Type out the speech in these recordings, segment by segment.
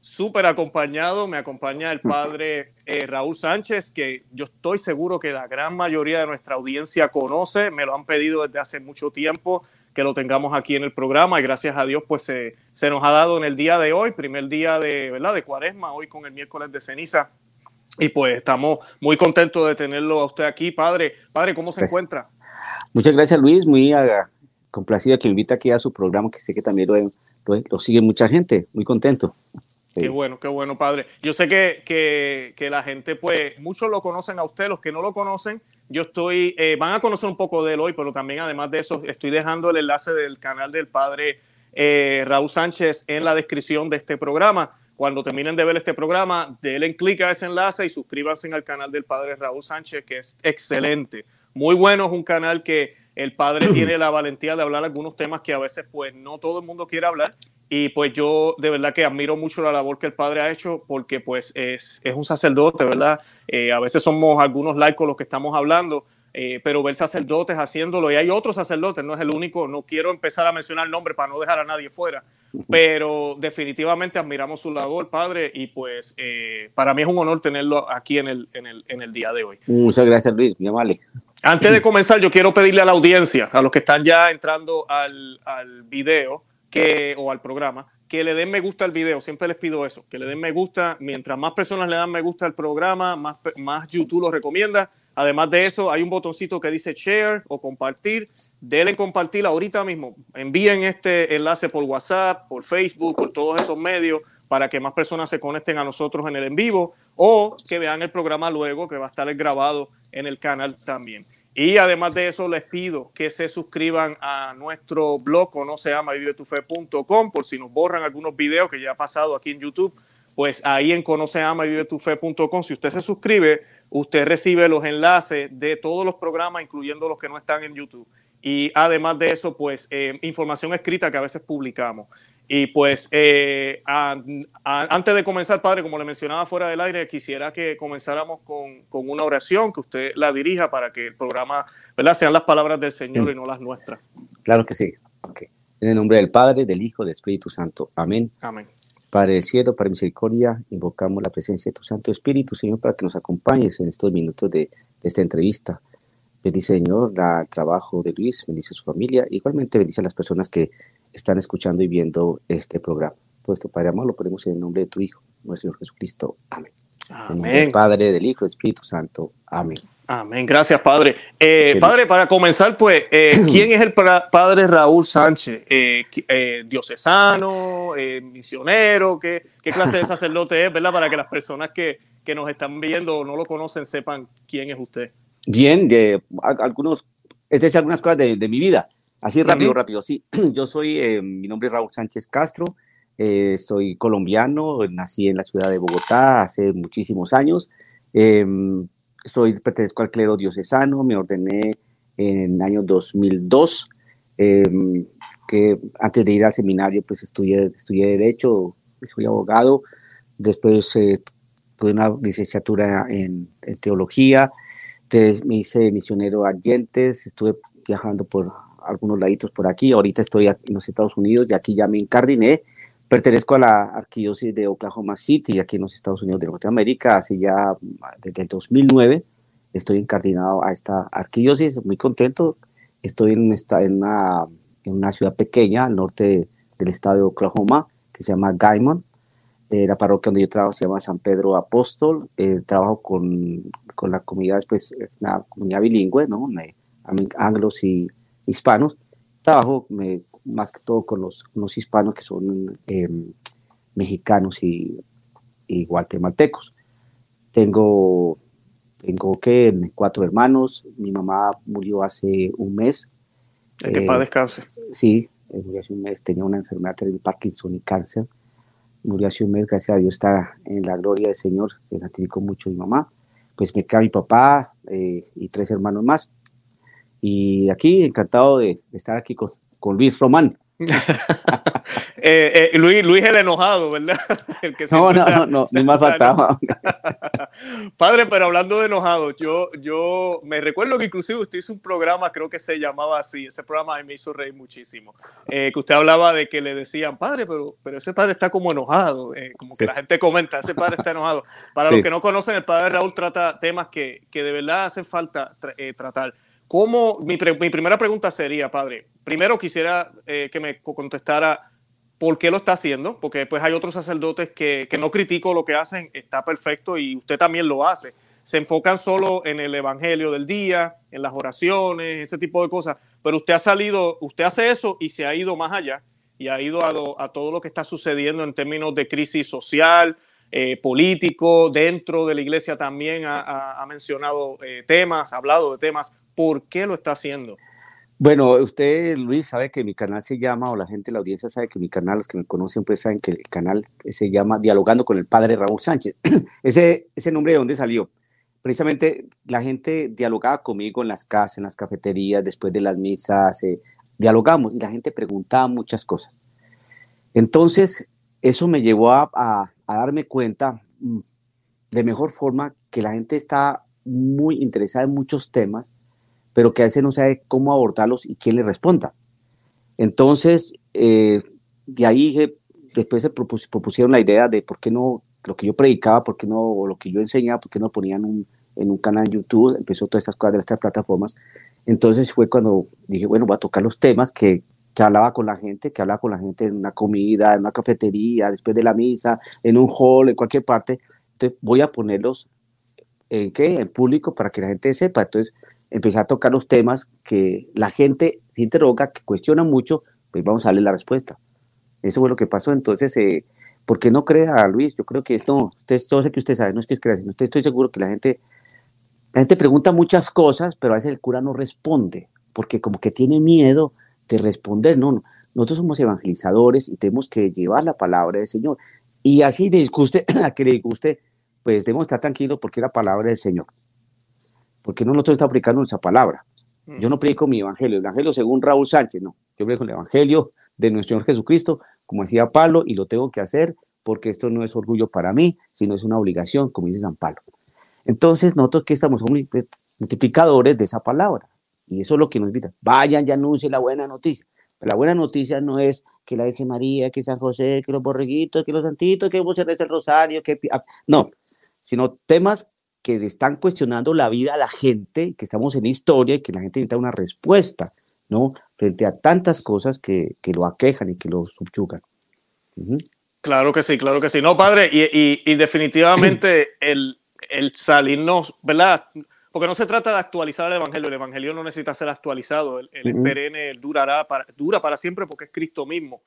súper acompañado, me acompaña el padre eh, Raúl Sánchez, que yo estoy seguro que la gran mayoría de nuestra audiencia conoce, me lo han pedido desde hace mucho tiempo que lo tengamos aquí en el programa y gracias a Dios pues se, se nos ha dado en el día de hoy, primer día de, ¿verdad? de cuaresma, hoy con el miércoles de ceniza. Y pues estamos muy contentos de tenerlo a usted aquí, padre. Padre, ¿cómo se encuentra? Muchas gracias, Luis. Muy complacido que invita aquí a su programa, que sé que también lo, lo, sigue mucha gente. Muy contento. Qué bueno, qué bueno, padre. Yo sé que, que, que, la gente, pues, muchos lo conocen a usted, los que no lo conocen, yo estoy, eh, van a conocer un poco de él hoy, pero también además de eso, estoy dejando el enlace del canal del padre eh, Raúl Sánchez en la descripción de este programa. Cuando terminen de ver este programa, denle clic a ese enlace y suscríbanse al canal del padre Raúl Sánchez, que es excelente. Muy bueno, es un canal que el padre tiene la valentía de hablar algunos temas que a veces pues no todo el mundo quiere hablar y pues yo de verdad que admiro mucho la labor que el padre ha hecho porque pues es, es un sacerdote, ¿verdad? Eh, a veces somos algunos laicos los que estamos hablando, eh, pero ver sacerdotes haciéndolo y hay otros sacerdotes, no es el único, no quiero empezar a mencionar el nombre para no dejar a nadie fuera, pero definitivamente admiramos su labor, padre, y pues eh, para mí es un honor tenerlo aquí en el, en el, en el día de hoy. Muchas gracias Luis, mi amable. Antes de comenzar, yo quiero pedirle a la audiencia, a los que están ya entrando al, al video, que, o al programa, que le den me gusta al video. Siempre les pido eso, que le den me gusta. Mientras más personas le dan me gusta al programa, más, más YouTube lo recomienda. Además de eso, hay un botoncito que dice share o compartir. Denle compartir ahorita mismo. Envíen este enlace por WhatsApp, por Facebook, por todos esos medios para que más personas se conecten a nosotros en el en vivo o que vean el programa luego, que va a estar grabado en el canal también. Y además de eso, les pido que se suscriban a nuestro blog, llama vivetufe.com, por si nos borran algunos videos que ya ha pasado aquí en YouTube, pues ahí en conoceama.vivetufe.com, si usted se suscribe, usted recibe los enlaces de todos los programas, incluyendo los que no están en YouTube. Y además de eso, pues eh, información escrita que a veces publicamos. Y pues eh, antes de comenzar, padre, como le mencionaba fuera del aire, quisiera que comenzáramos con, con, una oración, que usted la dirija para que el programa, ¿verdad?, sean las palabras del Señor y no las nuestras. Claro que sí. Okay. En el nombre del Padre, del Hijo, del Espíritu Santo. Amén. Amén. Padre del cielo, Padre misericordia, invocamos la presencia de tu Santo Espíritu, Señor, para que nos acompañes en estos minutos de, de esta entrevista. Bendice, Señor, el trabajo de Luis, bendice a su familia, igualmente bendice a las personas que están escuchando y viendo este programa. Todo esto, Padre amado, lo ponemos en el nombre de tu Hijo, nuestro Señor Jesucristo. Amén. Amén. Padre, del Hijo, del Espíritu Santo. Amén. Amén. Gracias, Padre. Eh, padre, para comenzar, pues, eh, ¿quién es el Padre Raúl Sánchez? Eh, eh ¿Diocesano? ¿Misionero? ¿qué, ¿Qué clase de sacerdote es, verdad? Para que las personas que, que nos están viendo o no lo conocen sepan quién es usted. Bien, de algunos, es decir, algunas cosas de, de mi vida. Así rápido, rápido. Sí, yo soy, eh, mi nombre es Raúl Sánchez Castro, eh, soy colombiano, nací en la ciudad de Bogotá hace muchísimos años. Em, soy, pertenezco al clero diocesano, me ordené en el año 2002, em, que antes de ir al seminario pues estudié, estudié Derecho, soy abogado, después eh, tuve una licenciatura en, en Teología, me hice misionero a Yentes, estuve viajando por algunos laditos por aquí. Ahorita estoy en los Estados Unidos y aquí ya me encardiné. Pertenezco a la arquidiócesis de Oklahoma City, aquí en los Estados Unidos de Norteamérica, hace ya desde el 2009. Estoy encardinado a esta arquidiócesis, muy contento. Estoy en, esta, en, una, en una ciudad pequeña al norte del estado de Oklahoma, que se llama Gaimon. Eh, la parroquia donde yo trabajo se llama San Pedro Apóstol. Eh, trabajo con, con la comunidad, pues, una comunidad bilingüe, ¿no? anglos y hispanos. Trabajo más que todo con los, los hispanos que son em, mexicanos y, guatemaltecos. Tengo, tengo que cuatro hermanos. Mi mamá murió hace un mes. Que eh, descanse. Sí, eh, murió hace un mes. Tenía una enfermedad de Parkinson y cáncer. Murió hace un mes, gracias a Dios está en la gloria del Señor. Se gratificó mucho mi mamá. Pues me queda mi papá eh, y tres hermanos más Y aquí encantado de estar aquí con, con Luis Román. Eh, eh, Luis, Luis el enojado, ¿verdad? El que no, no, no, no, ni más faltaba. Padre, pero hablando de enojado, yo, yo me recuerdo que inclusive usted hizo un programa, creo que se llamaba así, ese programa me hizo reír muchísimo, eh, que usted hablaba de que le decían, padre, pero, pero ese padre está como enojado, como que la gente comenta, ese padre está enojado. Para los que no conocen, el padre Raúl trata temas que, que de verdad hacen falta tratar. ¿Cómo, mi, mi, primera pregunta sería, padre, primero quisiera que me contestara por qué lo está haciendo, porque después hay otros sacerdotes que, que, no critico lo que hacen, está perfecto y usted también lo hace. Se enfocan solo en el evangelio del día, en las oraciones, ese tipo de cosas, pero usted ha salido, usted hace eso y se ha ido más allá y ha ido a, a todo lo que está sucediendo en términos de crisis social, eh, político, dentro de la iglesia también ha, ha, mencionado eh, temas, ha hablado de temas. ¿Por qué lo está haciendo? Bueno, usted, Luis, sabe que mi canal se llama, o la gente, la audiencia sabe que mi canal, los que me conocen, pues saben que el canal se llama Dialogando con el Padre Raúl Sánchez. ese, ese nombre de dónde salió. Precisamente la gente dialogaba conmigo en las casas, en las cafeterías, después de las misas, eh, dialogamos y la gente preguntaba muchas cosas. Entonces, eso me llevó a, a darme cuenta mm, de mejor forma que la gente está muy interesada en muchos temas pero que a veces no sabe cómo abordarlos y quién le responda. Entonces, eh, de ahí después se propusieron la idea de por qué no lo que yo predicaba, por qué no, o lo que yo enseñaba, por qué no ponían en un canal de YouTube, empezó todas estas cosas de estas plataformas. Entonces fue cuando dije, bueno, voy a tocar los temas que, que hablaba con la gente, que hablaba con la gente en una comida, en una cafetería, después de la misa, en un hall, en cualquier parte. Entonces voy a ponerlos en qué, en público para que la gente sepa. Entonces empezar a tocar los temas que la gente se interroga, que cuestiona mucho, pues vamos a darle la respuesta. Eso fue lo que pasó. Entonces, eh, ¿por qué no crea, Luis? Yo creo que esto, usted, todo eso que usted sabe, no es que es creación, usted estoy seguro que la gente, la gente pregunta muchas cosas, pero a veces el cura no responde, porque como que tiene miedo de responder. No, nosotros somos evangelizadores y tenemos que llevar la palabra del Señor. Y así le disguste, a que le disguste, pues debemos estar tranquilos porque es la palabra del Señor porque no nosotros estamos aplicando nuestra palabra. Yo no predico mi evangelio, el evangelio según Raúl Sánchez, no. Yo predico el evangelio de nuestro Señor Jesucristo, como decía Pablo, y lo tengo que hacer porque esto no es orgullo para mí, sino es una obligación, como dice San Pablo. Entonces, nosotros que estamos multiplicadores de esa palabra, y eso es lo que nos invita. Vayan y anuncien la buena noticia. Pero la buena noticia no es que la Virgen María, que San José, que los borreguitos, que los santitos, que vos el rosario, que... No, sino temas que están cuestionando la vida a la gente, que estamos en historia y que la gente necesita una respuesta, ¿no? Frente a tantas cosas que, que lo aquejan y que lo subyugan. Claro que sí, claro que sí. No, padre, y, y, definitivamente el, el, salirnos, ¿verdad? Porque no se trata de actualizar el Evangelio, el Evangelio no necesita ser actualizado, el, el perenne durará para, dura para siempre porque es Cristo mismo.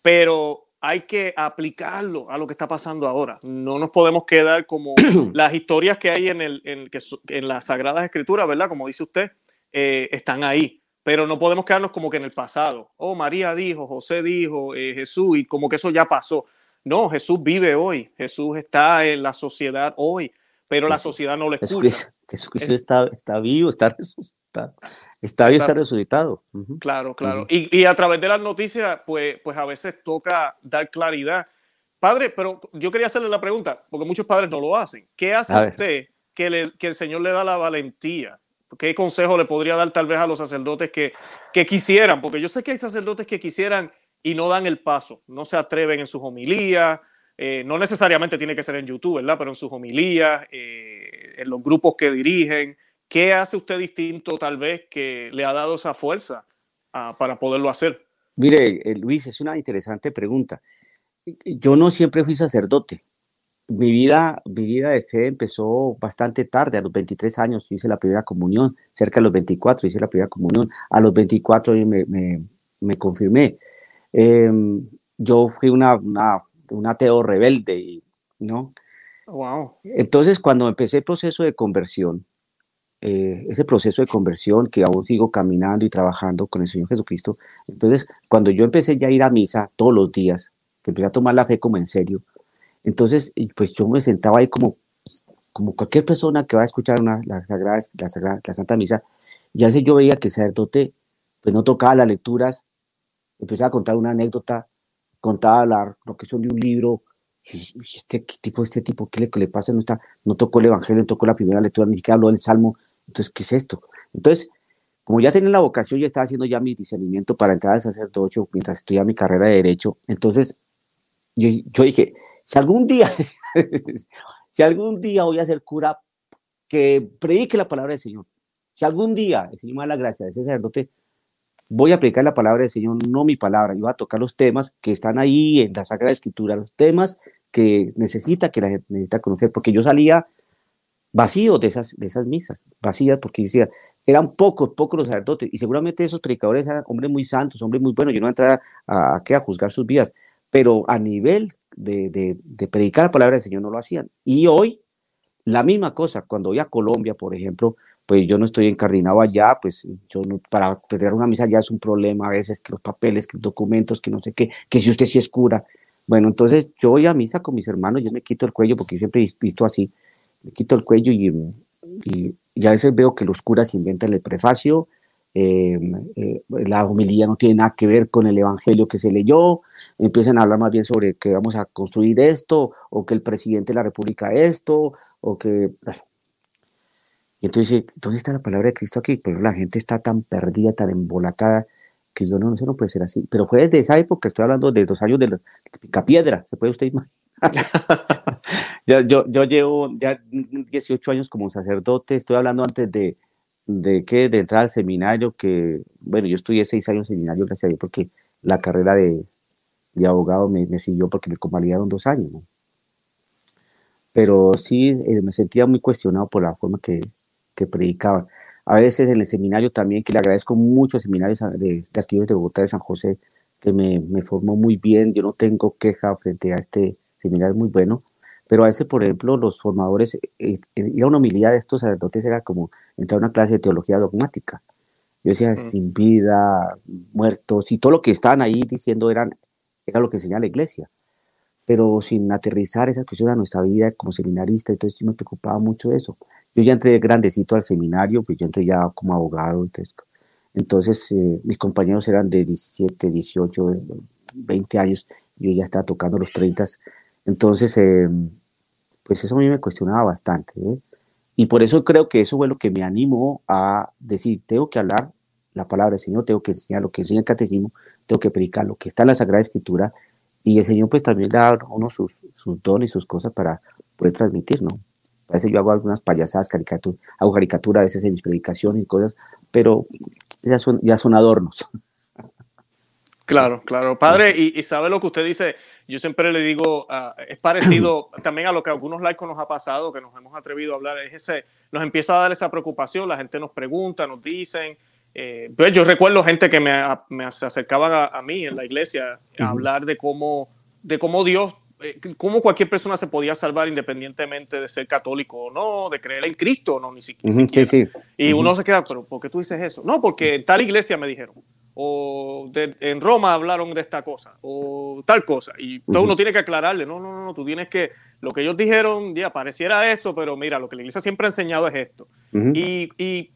Pero hay que aplicarlo a lo que está pasando ahora. No nos podemos quedar como las historias que hay en, el, en, en las Sagradas Escrituras, ¿verdad? Como dice usted, eh, están ahí. Pero no podemos quedarnos como que en el pasado. Oh, María dijo, José dijo, eh, Jesús, y como que eso ya pasó. No, Jesús vive hoy. Jesús está en la sociedad hoy, pero la sociedad no lo escucha. Jesús, está, está vivo, está resucitado. Está está resucitado. Claro, claro. y, y, a través de las noticias, pues, pues a veces toca dar claridad. Padre, pero yo quería hacerle la pregunta, porque muchos padres no lo hacen. ¿Qué hace usted que, le, que, el Señor le da la valentía? ¿Qué consejo le podría dar tal vez a los sacerdotes que, que quisieran? Porque yo sé que hay sacerdotes que quisieran y no dan el paso, no se atreven en sus homilías, eh, no necesariamente tiene que ser en YouTube, ¿verdad? Pero en sus homilías, eh, en los grupos que dirigen, ¿Qué hace usted distinto tal vez que le ha dado esa fuerza ah, para poderlo hacer? Mire, eh, Luis, es una interesante pregunta. Yo no siempre fui sacerdote. Mi vida, mi vida de fe empezó bastante tarde, a los 23 años hice la primera comunión, cerca de los 24 hice la primera comunión, a los 24 me, me, me confirmé. Em, yo fui una, una, un ateo rebelde, ¿no? Wow. Entonces, cuando empecé el proceso de conversión, eh, ese proceso de conversión que aún sigo caminando y trabajando con el Señor Jesucristo. Entonces, cuando yo empecé ya a ir a misa todos los días, que empecé a tomar la fe como en serio, entonces, pues yo me sentaba ahí como, como cualquier persona que va a escuchar una, la, Sagrada, la, Sagrada, la Santa Misa, Y a veces yo veía que el sacerdote pues no tocaba las lecturas, empezaba a contar una anécdota, contaba la, lo que son de un libro, este tipo, este tipo, ¿qué le, qué le pasa? No, está, no tocó el Evangelio, no tocó la primera lectura, ni siquiera habló del Salmo. Entonces, ¿qué es esto? Entonces, como ya tenía la vocación, yo estaba haciendo ya mi discernimiento para entrar al sacerdocio mientras estudiaba mi carrera de Derecho. Entonces, yo, yo dije, si algún día, si algún día voy a ser cura, que predique la palabra del Señor. Si algún día el Señor me da la gracia de ser sacerdote, voy a predicar la palabra del Señor, no mi palabra. Yo voy a tocar los temas que están ahí en la Sagrada Escritura, los temas que necesita, que la gente necesita conocer, porque yo salía vacío de esas, de esas misas, vacías, porque decía, eran pocos, pocos los sacerdotes, y seguramente esos predicadores eran hombres muy santos, hombres muy buenos, yo no entraba a, a, a juzgar sus vidas, pero a nivel de, de, de, predicar la palabra del Señor no lo hacían. Y hoy, la misma cosa, cuando voy a Colombia, por ejemplo, pues yo no estoy encardinado allá, pues yo no, para predicar una misa ya es un problema a veces, que los papeles, que los documentos, que no sé qué, que si usted sí es cura. Bueno, entonces yo voy a misa con mis hermanos, yo me quito el cuello, porque yo siempre visto así, me quito el cuello y, y, a veces veo que los curas inventan el prefacio, eh, eh, la homilía no tiene nada que ver con el evangelio que se leyó, empiezan a hablar más bien sobre que vamos a construir esto, o que el presidente de la república esto, o que... Y entonces, ¿dónde está la palabra de Cristo aquí? Pero la gente está tan perdida, tan embolatada, que yo no, no sé, no puede ser así. Pero fue desde esa época, estoy hablando de los años de la picapiedra, ¿se puede usted imaginar? yo, yo, yo llevo ya 18 años como sacerdote, estoy hablando antes de, de que de entrar al seminario, que, bueno, yo estudié seis años en seminario, gracias a Dios, porque la carrera de, de abogado me, siguió porque me convalidaron dos años, ¿no? Pero sí eh, me sentía muy cuestionado por la forma que, que predicaban. A veces en el seminario también, que le agradezco mucho al seminario de, de arquivos de Bogotá de San José, que me, me formó muy bien, yo no tengo queja frente a este seminario muy bueno, pero a veces, por ejemplo, los formadores, eh, eh, ir a una humildad de estos sacerdotes era como entrar a una clase de teología dogmática. Yo decía, mm. sin vida, muertos, y todo lo que estaban ahí diciendo eran, era lo que enseñaba la iglesia, pero sin aterrizar esa cuestión a nuestra vida como seminarista, entonces yo me preocupaba mucho de eso. Yo ya entré grandecito al seminario, pues yo entré ya como abogado, entonces, entonces eh, mis compañeros eran de 17, 18, 20 años, yo ya estaba tocando los 30, entonces, eh, pues eso a mí me cuestionaba bastante. ¿eh? Y por eso creo que eso fue lo que me animó a decir, tengo que hablar la palabra del Señor, tengo que enseñar lo que enseña el catecismo, tengo que predicar lo que está en la Sagrada Escritura, y el Señor pues también da a uno sus, dones y sus cosas para poder transmitir, ¿no? A veces yo hago algunas payasadas, caricatura, hago caricatura a veces en mis predicaciones y cosas, pero ya son, ya son adornos. Claro, claro. Padre, y, y, sabe lo que usted dice, yo siempre le digo, uh, es parecido también a lo que a algunos laicos nos ha pasado, que nos hemos atrevido a hablar, es ese, nos empieza a dar esa preocupación, la gente nos pregunta, nos dicen. Eh, pues yo recuerdo gente que me, me se acercaban a, a, mí en la iglesia a uh -huh. hablar de cómo, de cómo Dios, eh, cómo cualquier persona se podía salvar independientemente de ser católico o no, de creer en Cristo o no, ni siquiera. Uh -huh, sí, sí. Y uno se queda, pero ¿por qué tú dices eso? No, porque en tal iglesia me dijeron o de, en Roma hablaron de esta cosa, o tal cosa, y todo uh -huh. uno tiene que aclararle, no, no, no, tú tienes que, lo que ellos dijeron, ya pareciera eso, pero mira, lo que la iglesia siempre ha enseñado es esto. Uh -huh. y, y,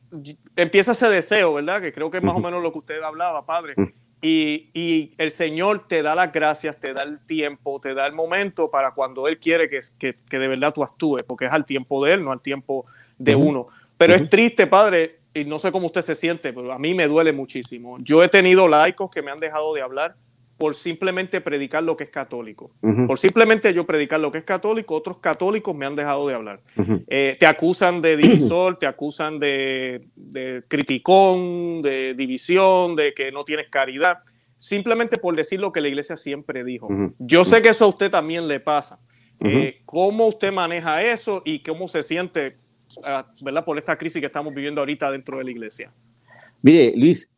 empieza ese deseo, ¿verdad? Que creo que es más uh -huh. o menos lo que usted hablaba, padre. Y, y, el Señor te da las gracias, te da el tiempo, te da el momento para cuando Él quiere que, que, que de verdad tú actúes, porque es al tiempo de Él, no al tiempo de uno. Pero es triste, padre, y no sé cómo usted se siente, pero a mí me duele muchísimo. Yo he tenido laicos que me han dejado de hablar por simplemente predicar lo que es católico. Uh -huh. Por simplemente yo predicar lo que es católico, otros católicos me han dejado de hablar. Uh -huh. eh, te acusan de divisor, te acusan de, de, criticón, de división, de que no tienes caridad, simplemente por decir lo que la iglesia siempre dijo. Uh -huh. Yo sé que eso a usted también le pasa. Eh, ¿Cómo usted maneja eso y cómo se siente ¿verdad? Por esta crisis que estamos viviendo ahorita dentro de la iglesia. Mire, Luis,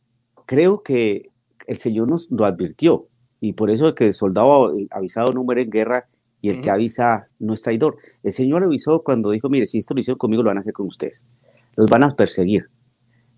creo que el Señor nos lo advirtió y por eso es que el soldado avisado no muere en guerra y el uh -huh. que avisa no es traidor. El Señor avisó cuando dijo, mire, si esto lo hicieron conmigo, lo van a hacer con ustedes. Los van a perseguir,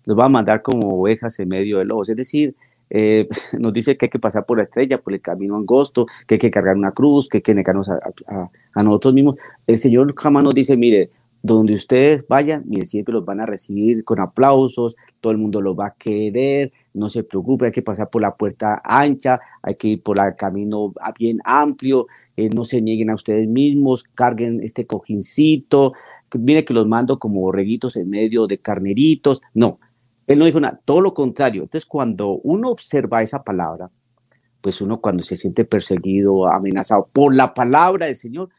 los van a mandar como ovejas en medio de lobos. Es decir, eh, nos dice que hay que pasar por la estrella, por el camino angosto, que hay que cargar una cruz, que hay que negarnos a, a, a nosotros mismos. El Señor jamás nos dice, mire, donde ustedes vayan, mire, siempre los van a recibir con aplausos, todo el mundo los va a querer, no se preocupe, hay que pasar por la puerta ancha, hay que ir por el camino bien amplio, eh, no se nieguen a ustedes mismos, carguen este cojincito, mire que los mando como borreguitos en medio de carneritos, no, él no dijo nada, todo lo contrario, entonces cuando uno observa esa palabra, pues uno cuando se siente perseguido, amenazado por la palabra del Señor,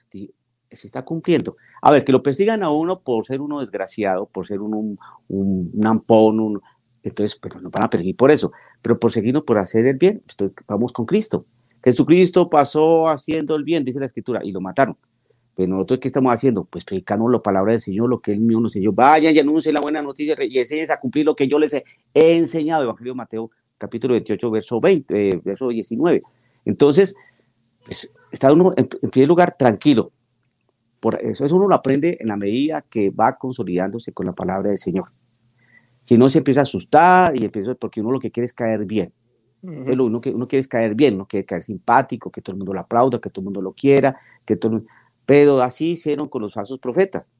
se está cumpliendo. A ver, que lo persigan a uno por ser uno desgraciado, por ser un, un, un ampón, entonces, pero nos van a perseguir por eso. Pero por seguirnos por hacer el bien, vamos con Cristo. Jesucristo pasó haciendo el bien, dice la Escritura, y lo mataron. Pero nosotros, ¿qué estamos haciendo? Pues predicando la palabra del Señor, lo que Él mismo nos enseñó. Vayan y anuncien la buena noticia y enseñen a cumplir lo que yo les he enseñado. Evangelio de Mateo, capítulo 28, verso 20, eh, verso 19. Entonces, pues, está uno en primer lugar tranquilo, por eso, eso uno lo aprende en la medida que va consolidándose con la palabra del Señor. Si no se empieza a asustar y empieza porque uno lo que quiere es caer bien. uno, que, uno quiere es caer bien, no quiere caer simpático, que todo el mundo lo aplauda, que todo el mundo lo quiera, que todo, pero así hicieron con los falsos profetas.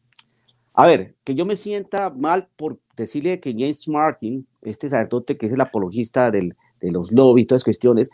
A ver, que yo me sienta mal por decirle que James Martin, este sacerdote que es el apologista del, de los lobbies, todas cuestiones, eh,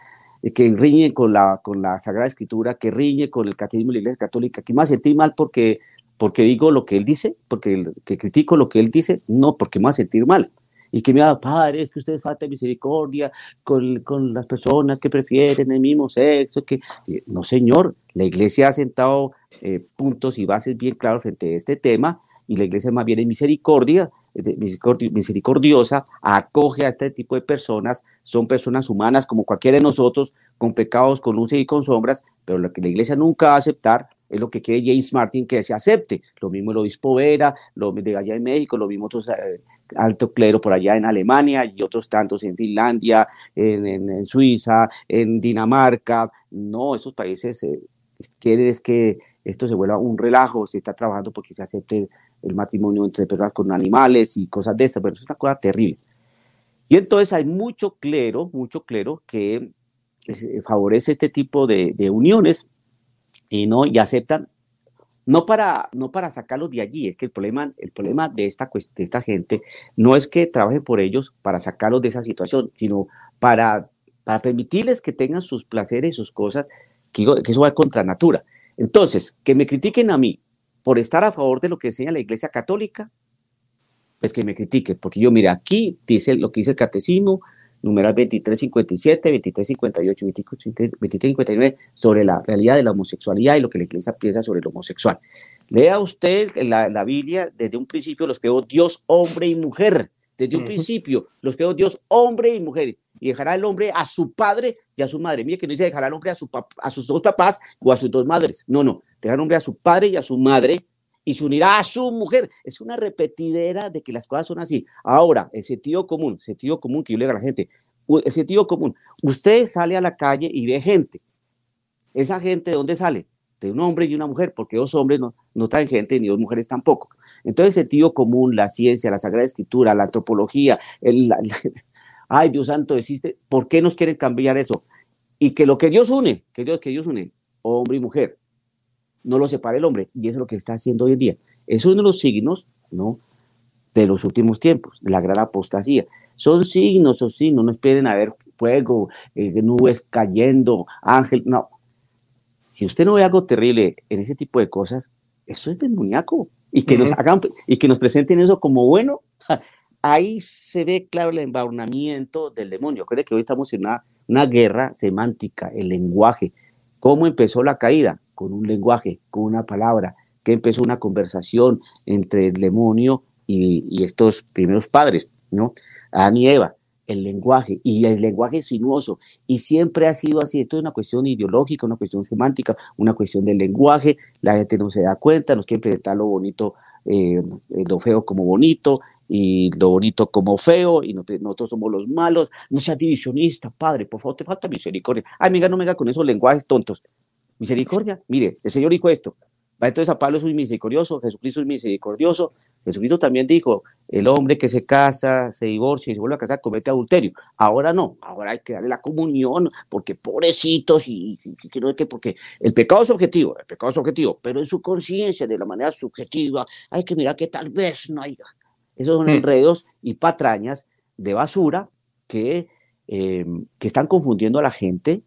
que riñe con la, con la Sagrada Escritura, que riñe con el catecismo de la Iglesia Católica, que me sentir mal porque, porque digo lo que él dice, porque que critico lo que él dice, no, porque me va a sentir mal. Y que me va, padre, es que usted falta misericordia con, con las personas que prefieren el mismo sexo, que no, señor, la Iglesia ha sentado eh, puntos y bases bien claros frente a este tema, y la Iglesia más bien es misericordia, misericordiosa, acoge a este tipo de personas, son personas humanas como cualquiera de nosotros, con pecados, con luces y con sombras, pero lo que la iglesia nunca va a aceptar es lo que quiere James Martin que se acepte. Lo mismo el obispo Vera, lo de allá en México, lo mismo otros eh, alto clero por allá en Alemania y otros tantos en Finlandia, en, Suiza, en Dinamarca. No, esos países eh, quieren es que esto se vuelva un relajo, se está trabajando porque se acepte el matrimonio entre personas con animales y cosas de estas, pero es una cosa terrible. Y entonces hay mucho clero, mucho clero que eh, favorece este tipo de, uniones y no y aceptan no para no para sacarlos de allí, es que el problema el problema de esta de esta gente no es que trabajen por ellos para sacarlos de esa situación, sino para para permitirles que tengan sus placeres, sus cosas, que, que eso va contra natura. Entonces, que me critiquen a mí por estar a favor de lo que enseña la Iglesia Católica, pues que me critiquen, porque yo, mira, aquí dice lo que dice el catecismo, numeral 2357, 2358, 2359, sobre la realidad de la homosexualidad y lo que la Iglesia piensa sobre el homosexual. Lea usted la, la Biblia, desde un principio los creó Dios, hombre y mujer. Desde un principio los creó Dios, hombre y mujer y dejará el hombre a su padre y a su madre. Mire que no dice dejará el hombre a, su a sus dos papás o a sus dos madres. No, no. Dejará el hombre a su padre y a su madre y se unirá a su mujer. Es una repetidera de que las cosas son así. Ahora, el sentido común, sentido común que yo le digo a la gente, el sentido común. Usted sale a la calle y ve gente. ¿Esa gente de dónde sale? De un hombre y de una mujer, porque dos hombres no, no traen gente, ni dos mujeres tampoco. Entonces, el sentido común, la ciencia, la Sagrada Escritura, la antropología, ay Dios santo, existe, ¿por qué nos quieren cambiar eso? Y que lo que Dios une, que Dios, que Dios une, hombre y mujer, no lo separe el hombre, y eso es lo que está haciendo hoy en día. Es uno de los signos, ¿no? De los últimos tiempos, la gran apostasía. Son signos, son signos, no esperen a ver fuego, eh, nubes cayendo, ángel, no. Si usted no ve algo terrible en ese tipo de cosas, eso es demoníaco. Y que nos hagan, y que nos presenten eso como bueno, ahí se ve claro el embadurnamiento del demonio. Creo que hoy estamos en una, una guerra semántica, el lenguaje. ¿Cómo empezó la caída? Con un lenguaje, con una palabra, que empezó una conversación entre el demonio y, estos primeros padres, ¿no? Adán y Eva, el lenguaje, y el lenguaje sinuoso, y siempre ha sido así, esto es una cuestión ideológica, una cuestión semántica, una cuestión del lenguaje, la gente no se da cuenta, nos quiere presentar lo bonito, eh, lo feo como bonito, y lo bonito como feo, y nosotros somos los malos. No seas divisionista, padre, por favor, te falta misericordia. Ay, amiga, no me haga con esos lenguajes tontos. Misericordia, mire, el Señor dijo esto. Va entonces a Pablo es muy misericordioso, Jesucristo es misericordioso, Jesucristo también dijo, el hombre que se casa, se divorcia y se vuelve a casar comete adulterio. Ahora no, ahora hay que darle la comunión, porque pobrecitos y, que no es que porque el pecado es objetivo, el pecado es objetivo, pero en su conciencia, de la manera subjetiva, hay que mirar que tal vez no haya. Esos son hmm. enredos y patrañas de basura que, em, que están confundiendo a la gente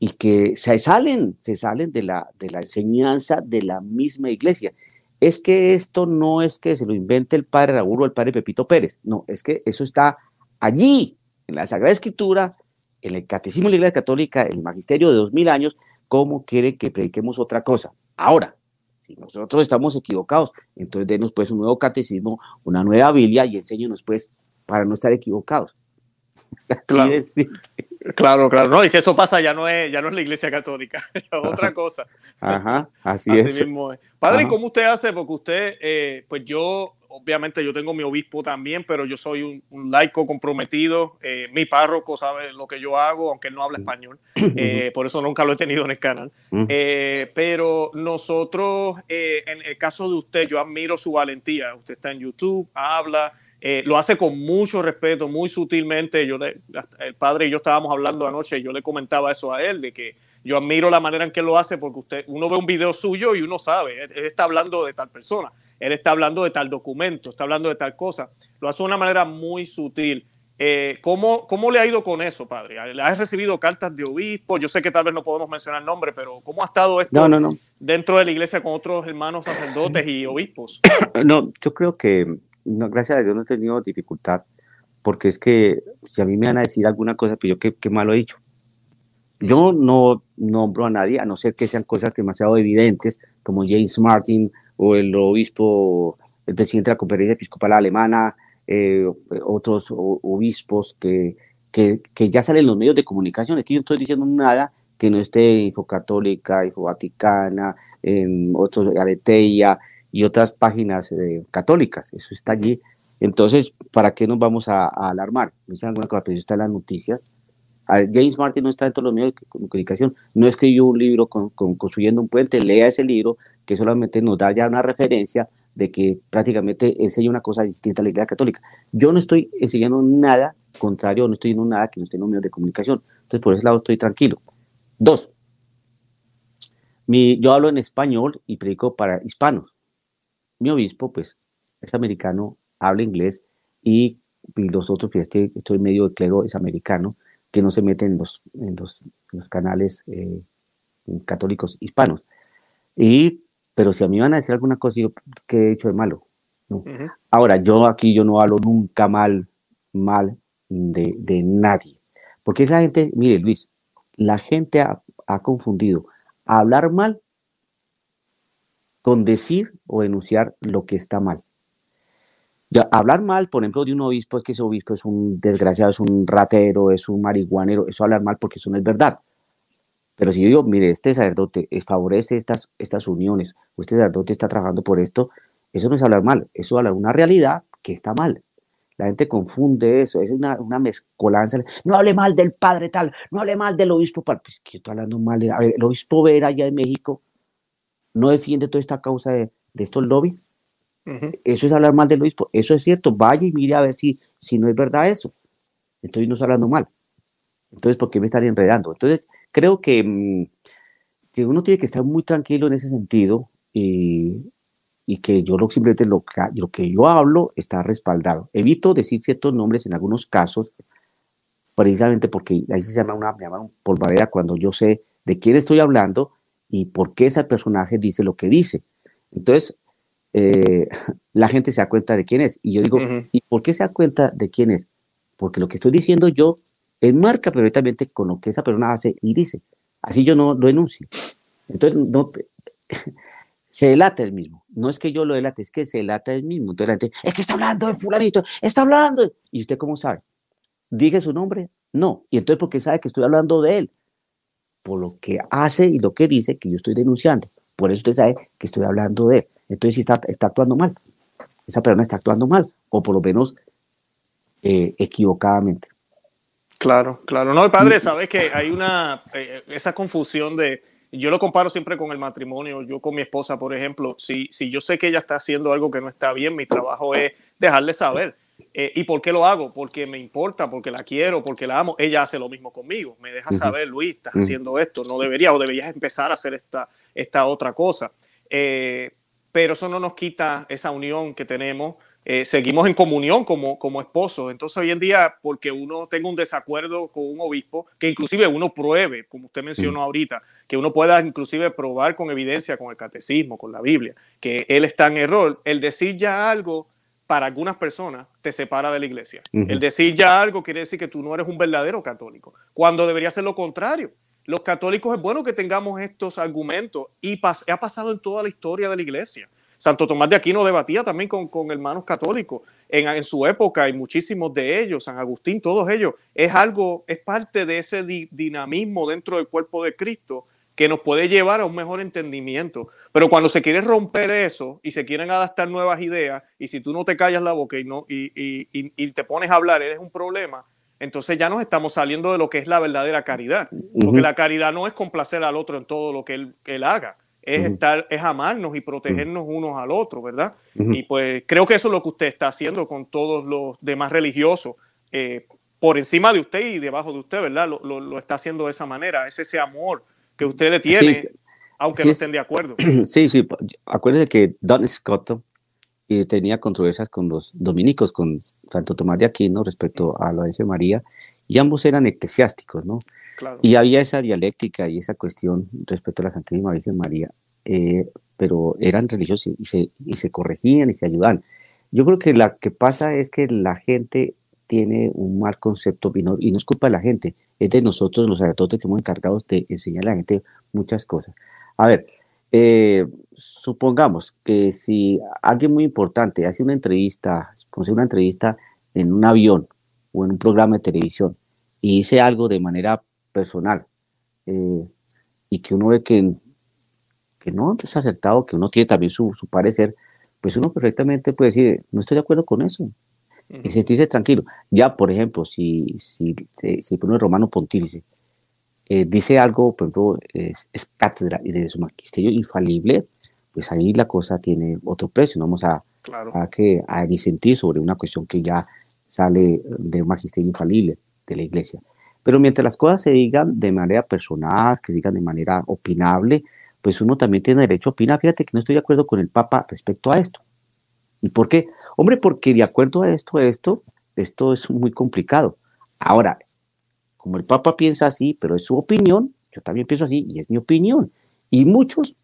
y que se salen, se salen de la, de la enseñanza de la misma iglesia es que esto no es que se lo invente el padre Raúl o el padre Pepito Pérez, no, es que eso está allí, en la Sagrada Escritura, en el Catecismo de la Iglesia Católica, en el Magisterio de dos mil años, cómo quiere que prediquemos otra cosa. Ahora, si nosotros estamos equivocados, entonces denos pues un nuevo catecismo, una nueva Biblia y enséñenos pues para no estar equivocados. Claro. claro, claro. No, y si eso pasa, ya no es, ya no es la iglesia católica, es otra cosa. Ajá, así, es. Mismo es. Padre, ¿cómo usted hace? Porque usted, eh, pues yo, obviamente yo tengo mi obispo también, pero yo soy un, laico comprometido. Eh, mi párroco sabe lo que yo hago, aunque él no habla español. Eh, por eso nunca lo he tenido en el canal. pero nosotros, en el caso de usted, yo admiro su valentía. Usted está en YouTube, habla. Eh, lo hace con mucho respeto, muy sutilmente. Yo el padre y yo estábamos hablando anoche y yo le comentaba eso a él, de que yo admiro la manera en que lo hace porque usted, uno ve un video suyo y uno sabe, él, está hablando de tal persona, él está hablando de tal documento, está hablando de tal cosa. Lo hace de una manera muy sutil. Eh, ¿cómo, ¿Cómo le ha ido con eso, padre? ¿Has recibido cartas de obispo? Yo sé que tal vez no podemos mencionar nombre, pero ¿cómo ha estado esto dentro de la iglesia con otros hermanos sacerdotes y obispos? No, yo creo que no, gracias a Dios no he tenido dificultad, porque es que si a mí me van a decir alguna cosa, pues yo qué, qué malo he dicho. Yo no nombro a nadie, a no ser que sean cosas demasiado evidentes, como James Martin o el obispo, el presidente de la Conferencia Episcopal Alemana, eh, otros obispos que, que, que, ya salen en los medios de comunicación. Es que yo no estoy diciendo nada que no esté en Info Católica, Info Vaticana, en otros, Areteia, y otras páginas eh, católicas. Eso está allí. Entonces, ¿para qué nos vamos a, alarmar? Me dicen alguna cosa, pero está en las noticias. James Martin no está dentro de los medios de comunicación, no escribió un libro con, construyendo un puente, lea ese libro que solamente nos da ya una referencia de que prácticamente enseña una cosa distinta a la Iglesia Católica. Yo no estoy enseñando nada contrario, no estoy diciendo nada que no esté en los medios de comunicación. Entonces, por ese lado estoy tranquilo. Dos, yo hablo en español y predico para hispanos mi obispo, pues, es americano, habla inglés y, los otros, pues, que estoy medio de clero, es americano, que no se mete en los, en los, los canales eh, católicos hispanos. Y, pero si a mí van a decir alguna cosa, yo, ¿qué he hecho de malo? Ahora, yo aquí yo no hablo nunca mal, mal de, de nadie. Porque la gente, mire Luis, la gente ha, ha confundido hablar mal con decir o denunciar lo que está mal. Ya, hablar mal, por ejemplo, de un obispo es que ese obispo es un desgraciado, es un ratero, es un marihuanero, eso hablar mal porque eso no es verdad. Pero si yo digo, mire, este sacerdote eh, favorece estas, estas uniones, o este sacerdote está trabajando por esto, eso no es hablar mal, eso es hablar una realidad que está mal. La gente confunde eso, es una, una mezcolanza. No hable mal del padre tal, no hable mal del obispo tal. Pues que estoy hablando mal. A ver, el obispo Vera allá en México no defiende toda esta causa de, estos lobbies. Eso es hablar mal del obispo. Eso es cierto. Vaya y mire a ver si, si no es verdad eso. Estoy no hablando mal. Entonces, ¿por qué me están enredando? Entonces, creo que, mm, que uno tiene que estar muy tranquilo en ese sentido y, y que yo lo, simplemente lo, lo, que yo hablo está respaldado. Evito decir ciertos nombres en algunos casos, precisamente porque ahí se llama una, me llaman polvareda cuando yo sé de quién estoy hablando y por qué ese personaje dice lo que dice. Entonces, eh, la gente se da cuenta de quién es. Y yo digo, ¿y por qué se da cuenta de quién es? Porque lo que estoy diciendo yo enmarca perfectamente con lo que esa persona hace y dice. Así yo no lo enuncio. Entonces, no, se delata el mismo. No es que yo lo delate, es que se delata el mismo. Entonces la gente, es que está hablando de fulanito, está hablando. ¿Y usted cómo sabe? ¿Dije su nombre? No. ¿Y entonces por qué sabe que estoy hablando de él? Por lo que hace y lo que dice que yo estoy denunciando. Por eso usted sabe que estoy hablando de él. Entonces, si está, está actuando mal, esa persona está actuando mal, o por lo menos eh, equivocadamente. Claro, claro. No, padre, sabes que hay una, eh, esa confusión de yo lo comparo siempre con el matrimonio. Yo con mi esposa, por ejemplo, si, si yo sé que ella está haciendo algo que no está bien, mi trabajo es dejarle saber. Eh, ¿Y por qué lo hago? Porque me importa, porque la quiero, porque la amo. Ella hace lo mismo conmigo. Me deja saber, Luis, estás haciendo esto, no debería o deberías empezar a hacer esta, esta otra cosa. Eh, pero eso no nos quita esa unión que tenemos eh, seguimos en comunión como, como esposos. Entonces hoy en día, porque uno tenga un desacuerdo con un obispo, que inclusive uno pruebe, como usted mencionó ahorita, que uno pueda inclusive probar con evidencia, con el catecismo, con la Biblia, que él está en error, el decir ya algo para algunas personas te separa de la iglesia. El decir ya algo quiere decir que tú no eres un verdadero católico, cuando debería ser lo contrario. Los católicos es bueno que tengamos estos argumentos y ha pasado en toda la historia de la iglesia. Santo Tomás de Aquino debatía también con, hermanos católicos en, su época y muchísimos de ellos, San Agustín, todos ellos, es algo, es parte de ese dinamismo dentro del cuerpo de Cristo que nos puede llevar a un mejor entendimiento. Pero cuando se quiere romper eso y se quieren adaptar nuevas ideas, y si tú no te callas la boca y, no, y, te pones a hablar, eres un problema, entonces ya nos estamos saliendo de lo que es la verdadera caridad. Porque la caridad no es complacer al otro en todo lo que él, que él haga. Es estar, es amarnos y protegernos unos al otro, ¿verdad? Y pues creo que eso es lo que usted está haciendo con todos los demás religiosos, eh, por encima de usted y debajo de usted, ¿verdad? Lo, lo, está haciendo de esa manera, es ese amor que usted le tiene, aunque no estén de acuerdo. Sí, sí, acuérdese que Don Scott y tenía controversias con los dominicos, con Santo Tomás de Aquino respecto a la Virgen María, y ambos eran eclesiásticos, ¿no? Y había esa dialéctica y esa cuestión respecto a la Santísima Virgen María, eh, pero eran religiosos y se, y se corregían y se ayudaban. Yo creo que lo que pasa es que la gente tiene un mal concepto y no, y no es culpa de la gente, es de nosotros los sacerdotes que hemos encargado de enseñar a la gente muchas cosas. A ver, eh, supongamos que si alguien muy importante hace una entrevista, una entrevista en un avión o en un programa de televisión y dice algo de manera personal eh, y que uno ve que, que no es acertado, que uno tiene también su, su, parecer, pues uno perfectamente puede decir, no estoy de acuerdo con eso. Y sentirse tranquilo. Ya, por ejemplo, si, si, si, pone romano pontífice eh, dice algo, por ejemplo, es, cátedra y de su magisterio infalible, pues ahí la cosa tiene otro precio. No vamos a, a, que, a disentir sobre una cuestión que ya sale de un magisterio infalible de la iglesia. Pero mientras las cosas se digan de manera personal, que se digan de manera opinable, pues uno también tiene derecho a opinar. Fíjate que no estoy de acuerdo con el Papa respecto a esto. ¿Y por qué? Hombre, porque de acuerdo a esto, esto, esto es muy complicado. Ahora, como el Papa piensa así, pero es su opinión, yo también pienso así y es mi opinión. Y muchos,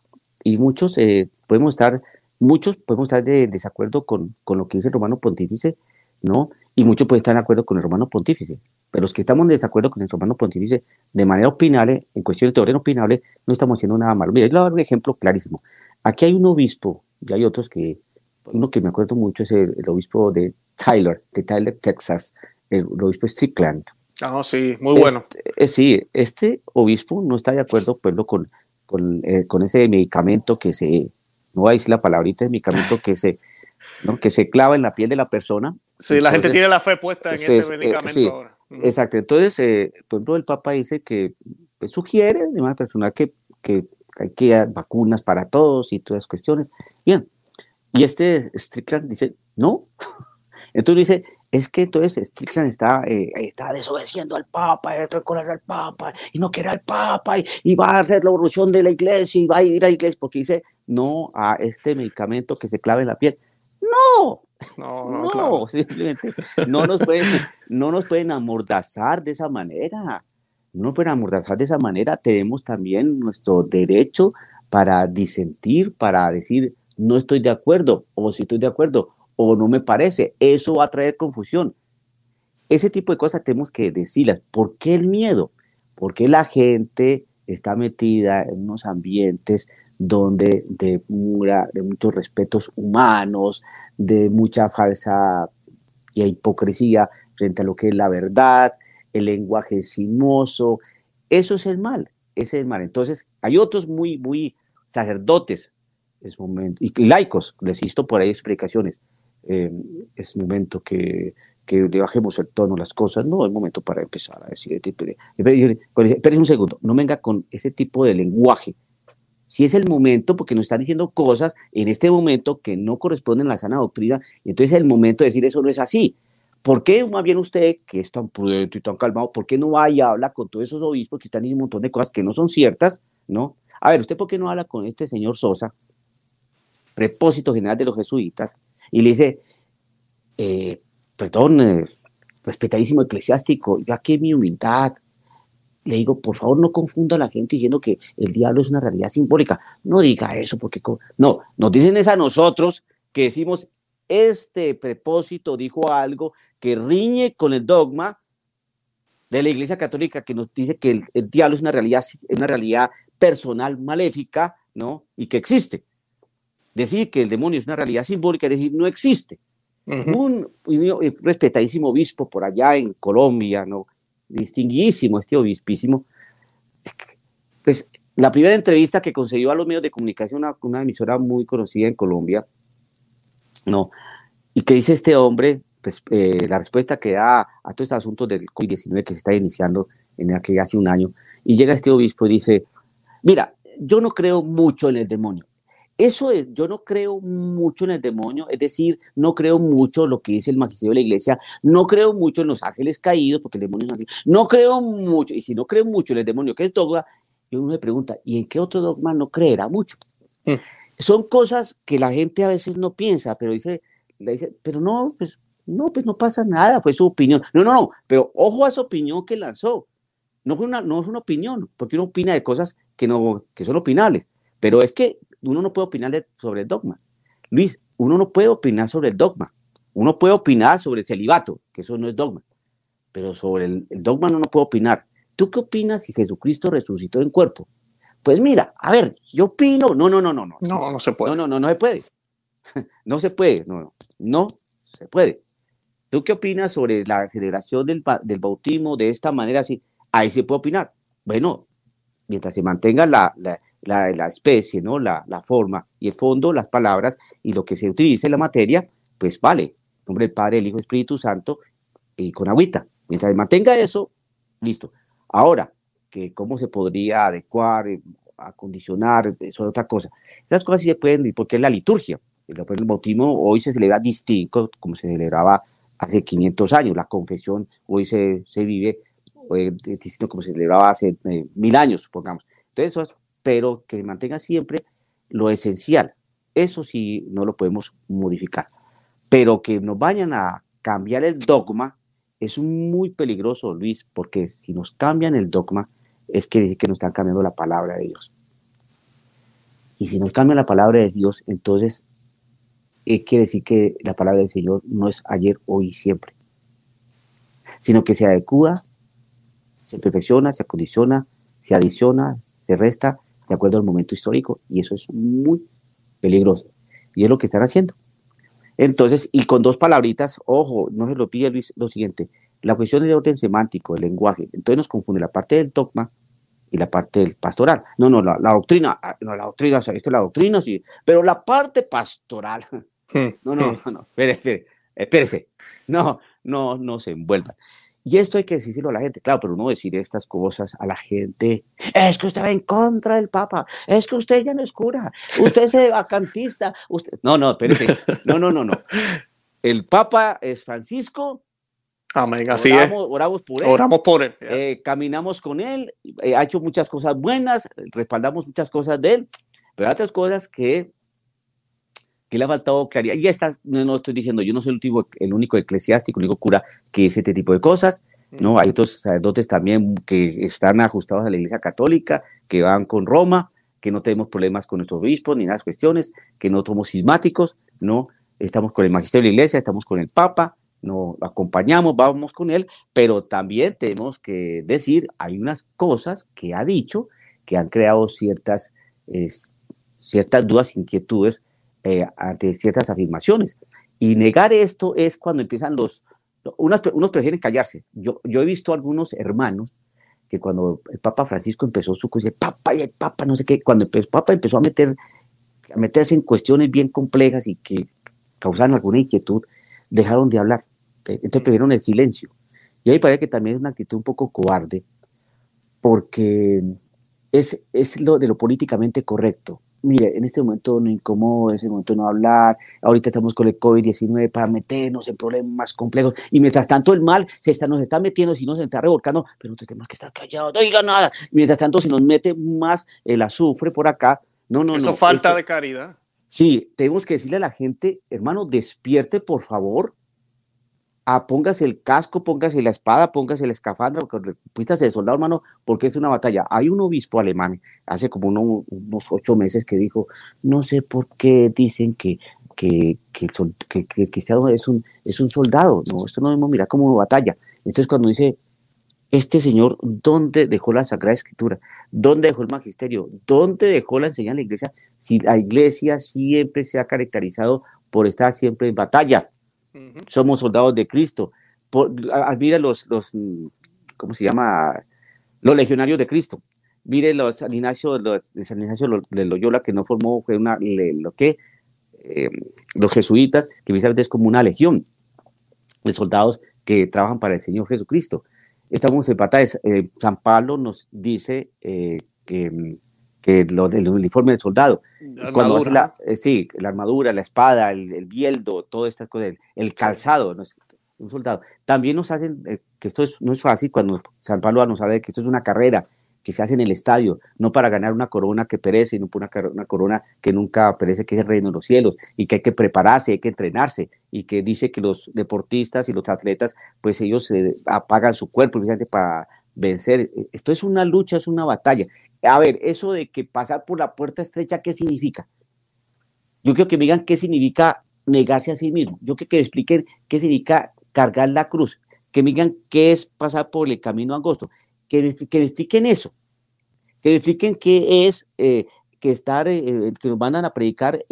y muchos eh, podemos estar, muchos podemos estar de desacuerdo con, con lo que dice el Romano Pontífice, ¿no? Y muchos pueden estar de acuerdo con el Romano Pontífice. Pero los que estamos en desacuerdo con el romano pontífice de manera opinable, en cuestiones de orden opinable, no estamos haciendo nada malo. Mira, yo voy a dar un ejemplo clarísimo. Aquí hay un obispo, y hay otros que, uno que me acuerdo mucho es el, obispo de Tyler, de Tyler, Texas, el, obispo Strickland. Ah, sí, muy bueno. Este, eh, sí, este obispo no está de acuerdo pues, con, con, eh, con ese medicamento que se, no voy a decir la palabrita, medicamento que se, ¿no? que se clava en la piel de la persona. Sí, la gente tiene la fe puesta en ese eh, medicamento ahora. Exacto. Entonces, eh, por ejemplo, el Papa dice que pues, sugiere de manera personal que, que hay que vacunas para todos y todas las cuestiones. Bien. Y este Strickland dice, no. Entonces dice, es que entonces Strickland está, eh, está desobedeciendo al Papa, está con al Papa, y no quiere al Papa, y, va a hacer la evolución de la iglesia, y va a ir a la iglesia, porque dice no a este medicamento que se clave en la piel. No, no, no, no simplemente no nos, pueden, no nos pueden amordazar de esa manera. No nos pueden amordazar de esa manera. Tenemos también nuestro derecho para disentir, para decir no estoy de acuerdo, o si estoy de acuerdo, o no me parece. Eso va a traer confusión. Ese tipo de cosas tenemos que decirlas. ¿Por qué el miedo? Porque la gente está metida en unos ambientes donde de, de muchos respetos humanos, de mucha falsa y hipocresía frente a lo que es la verdad, el lenguaje simoso. Eso es el mal, ese es el mal. Entonces, hay otros muy, muy sacerdotes es y laicos, les visto por ahí explicaciones. Eh, es momento que, que le bajemos el tono a las cosas, no es momento para empezar a decir, espere un segundo, no venga con ese tipo de lenguaje. Si es el momento, porque nos están diciendo cosas en este momento que no corresponden a la sana doctrina, entonces es el momento de decir eso no es así. ¿Por qué más bien usted, que es tan prudente y tan calmado, por qué no va y habla con todos esos obispos que están diciendo un montón de cosas que no son ciertas, ¿no? A ver, ¿usted por qué no habla con este señor Sosa, prepósito general de los jesuitas, y le dice, eh, perdón, eh, respetadísimo eclesiástico, yo aquí en mi humildad le digo, por favor no confunda a la gente diciendo que el diablo es una realidad simbólica. No diga eso, porque no, nos dicen es a nosotros que decimos, este prepósito dijo algo que riñe con el dogma de la Iglesia Católica que nos dice que el, diablo es una realidad, una realidad personal maléfica, ¿no? Y que existe. Decir que el demonio es una realidad simbólica, es decir, no existe. un, respetadísimo obispo por allá en Colombia, ¿no? Distinguidísimo este obispísimo. Pues la primera entrevista que concedió a los medios de comunicación, una, una emisora muy conocida en Colombia, ¿no? Y que dice este hombre, pues, eh, la respuesta que da a todo este asunto del COVID-19 que se está iniciando en aquel hace un año, y llega este obispo y dice, mira, yo no creo mucho en el demonio. Eso es, yo no creo mucho en el demonio, es decir, no creo mucho lo que dice el magisterio de la iglesia, no creo mucho en los ángeles caídos, porque el demonio es no creo mucho, y si no creo mucho en el demonio, que es dogma, yo me pregunta, ¿y en qué otro dogma no creerá mucho? Mm. Son cosas que la gente a veces no piensa, pero dice, dice, pero no, pues no, pues no pasa nada, fue su opinión. No, no, no, pero ojo a esa opinión que lanzó. No, fue una, no es una opinión, porque uno opina de cosas que, no, que son opinables, pero es que uno no puede opinar sobre el dogma. Luis, uno no puede opinar sobre el dogma. Uno puede opinar sobre el celibato, que eso no es dogma, pero sobre el, el dogma no, no puede opinar. ¿Tú qué opinas si Jesucristo resucitó en cuerpo? Pues mira, a ver, yo opino, no, no, no, no, no. No, no se puede. No, no, no, no se puede. No se puede, no, no, no se puede. ¿Tú qué opinas sobre la celebración del, del bautismo de esta manera así? Ahí se puede opinar. Bueno, mientras se mantenga la, la, la, especie, ¿no? La, la, forma y el fondo, las palabras y lo que se utilice en la materia, pues vale. nombre del Padre, el Hijo, Espíritu Santo y con agüita. Mientras mantenga eso, listo. Ahora, que cómo se podría adecuar, eh, acondicionar, eso es otra cosa. Esas cosas sí se pueden, porque es la liturgia. El, bautismo hoy se celebra distinto como se celebraba hace 500 años. La confesión hoy se, se vive eh, distinto como se celebraba hace eh, mil años, supongamos. Entonces, eso pero que mantenga siempre lo esencial. Eso sí no lo podemos modificar. Pero que nos vayan a cambiar el dogma es muy peligroso, Luis, porque si nos cambian el dogma, es que, que nos están cambiando la palabra de Dios. Y si nos cambia la palabra de Dios, entonces eh, quiere decir que la palabra del Señor no es ayer, hoy y siempre, sino que se adecua, se perfecciona, se acondiciona, se adiciona, se resta de acuerdo al momento histórico, y eso es muy peligroso. Y es lo que están haciendo. Entonces, y con dos palabritas, ojo, no se lo pide Luis, lo siguiente, la cuestión es de orden semántico, el lenguaje. Entonces nos confunde la parte del dogma y la parte del pastoral. No, no, la, doctrina, ah, no, la doctrina, esto es la doctrina, sí, pero la parte pastoral. Hmm, no, no, hmm. no, no, espérese, espérese. No, no, no se envuelva. Y esto hay que decirlo a la gente, claro, pero no decir estas cosas a la gente. Es que usted va en contra del Papa, es que usted ya no es cura, usted es vacantista, usted... No, no, espérese, no, no, no, no. El Papa es Francisco. Amén, así oramos, es. Oramos por él. Oramos por él. Eh, caminamos con él, eh, ha hecho muchas cosas buenas, respaldamos muchas cosas de él, pero hay otras cosas que que le ha faltado claridad. Y ya está, no, estoy diciendo, yo no soy el, último, el único eclesiástico, el único cura que es este tipo de cosas. ¿no? Hay otros sacerdotes también que están ajustados a la Iglesia Católica, que van con Roma, que no tenemos problemas con nuestros obispos ni nada cuestiones, que no somos sismáticos, ¿no? Estamos con el magisterio de la Iglesia, estamos con el Papa, no acompañamos, vamos con él, pero también tenemos que decir, hay unas cosas que ha dicho que han creado ciertas, ciertas dudas, inquietudes eh, ante ciertas afirmaciones. Y negar esto es cuando empiezan los, unos, prefieren callarse. Yo, yo he visto algunos hermanos que cuando el Papa Francisco empezó su cosa, Papa y el Papa, no sé qué, cuando el Papa empezó a, meter, a meterse en cuestiones bien complejas y que causaban alguna inquietud, dejaron de hablar. Entonces prefirieron el silencio. Y ahí parece que también es una actitud un poco cobarde, porque es, es lo de lo políticamente correcto. Mire, en este momento no incomodo, en este momento no hablar, ahorita estamos con el COVID-19 para meternos en problemas más complejos, y mientras tanto el mal se está, nos está metiendo, si nos está revolcando, pero nosotros tenemos que estar callados, no diga nada, mientras tanto si nos mete más el azufre por acá, no, no, Eso no. falta de caridad. Sí, tenemos que decirle a la gente, hermano, despierte por favor, ah, póngase el casco, póngase la espada, póngase el escafandra, pístase de soldado, hermano, porque es una batalla. Hay un obispo alemán hace como unos ocho meses que dijo, no sé por qué dicen que, que, que, el, cristiano es un, es un soldado, no, esto no debemos mirar como batalla. Entonces cuando dice, este señor, ¿dónde dejó la Sagrada Escritura? ¿Dónde dejó el magisterio? ¿Dónde dejó la enseñanza de la iglesia? Si la iglesia siempre se ha caracterizado por estar siempre en batalla, somos soldados de Cristo. mira los, los, ¿cómo se llama? Los legionarios de Cristo. Mire los San Ignacio, los, San Ignacio de Loyola, que no formó, fue una, lo que, eh, los jesuitas, que precisamente es como una legión de soldados que trabajan para el Señor Jesucristo. Estamos en batalla. Eh, San Pablo nos dice eh, que, que el uniforme del soldado. Cuando la, eh, sí, la armadura, la espada, el, el bieldo, todas estas cosas, el, calzado, ¿no? un soldado. También nos hacen eh, que esto es, no es fácil cuando San Pablo nos habla de que esto es una carrera que se hace en el estadio, no para ganar una corona que perece, sino una, una corona que nunca perece, que es el reino de los cielos, y que hay que prepararse, hay que entrenarse, y que dice que los deportistas y los atletas, pues ellos se apagan su cuerpo para vencer. Esto es una lucha, es una batalla. A ver, eso de que pasar por la puerta estrecha, ¿qué significa? Yo quiero que me digan qué significa negarse a sí mismo. Yo quiero que expliquen qué significa cargar la cruz. Que me digan qué es pasar por el camino angosto. Que me, que expliquen eso. Que me expliquen qué es eh, que estar, eh, eh, que nos mandan a predicar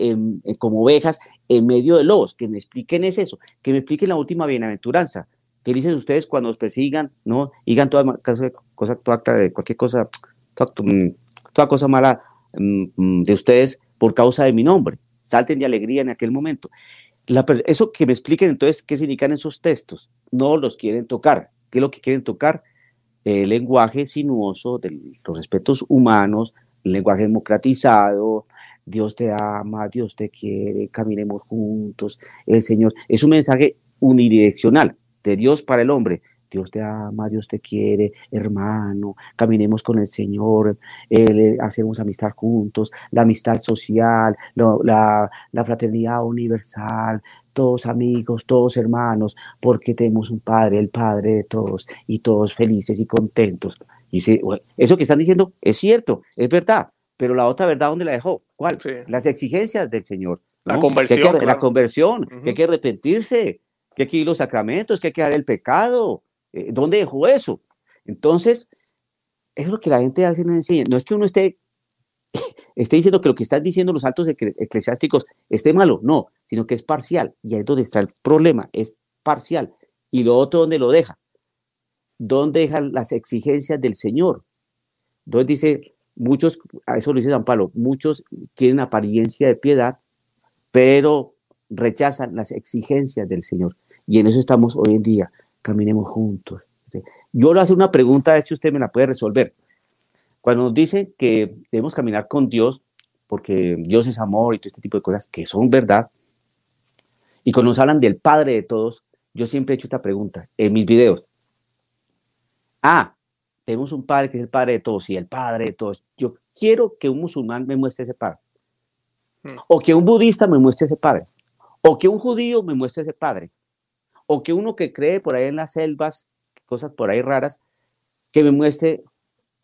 como ovejas en medio de lobos. Que me expliquen es eso. Que me expliquen la última bienaventuranza. Que dicen ustedes cuando os persigan, ¿no? Digan toda cosa, de cualquier cosa toda, cosa mala mm, mm, de ustedes por causa de mi nombre. Salten de alegría en aquel momento. eso que me expliquen entonces qué significan esos textos. No los quieren tocar. ¿Qué es lo que quieren tocar? El lenguaje sinuoso de los respetos humanos, el lenguaje democratizado, Dios te ama, Dios te quiere, caminemos juntos, el Señor. Es un mensaje unidireccional de Dios para el hombre, Dios te ama, Dios te quiere, hermano, caminemos con el Señor, eh, hacemos amistad juntos, la amistad social, la, fraternidad universal, todos amigos, todos hermanos, porque tenemos un Padre, el Padre de todos, y todos felices y contentos. Y eso que están diciendo es cierto, es verdad, pero la otra verdad, ¿dónde la dejó? ¿Cuál? Las exigencias del Señor. La conversión. La conversión, que hay que arrepentirse, que hay que ir los sacramentos, que hay que dar el pecado, eh, ¿Dónde dejó eso? Entonces, es lo que la gente hace no enseña. No es que uno esté, esté diciendo que lo que están diciendo los altos eclesiásticos esté malo, no, sino que es parcial. Y ahí es donde está el problema, es parcial. Y lo otro, ¿dónde lo deja? ¿Dónde dejan las exigencias del Señor? Entonces dice, muchos, a eso lo dice San Pablo, muchos quieren apariencia de piedad, pero rechazan las exigencias del Señor. Y en eso estamos hoy en día caminemos juntos. Yo le hago una pregunta, a ver si usted me la puede resolver. Cuando nos dicen que debemos caminar con Dios, porque Dios es amor y todo este tipo de cosas que son verdad, y cuando nos hablan del Padre de todos, yo siempre he hecho esta pregunta en mis videos. Ah, tenemos un Padre que es el Padre de todos, y el Padre de todos. Yo quiero que un musulmán me muestre ese Padre. Hmm. O que un budista me muestre ese Padre. O que un judío me muestre ese Padre o que uno que cree por ahí en las selvas, cosas por ahí raras, que me muestre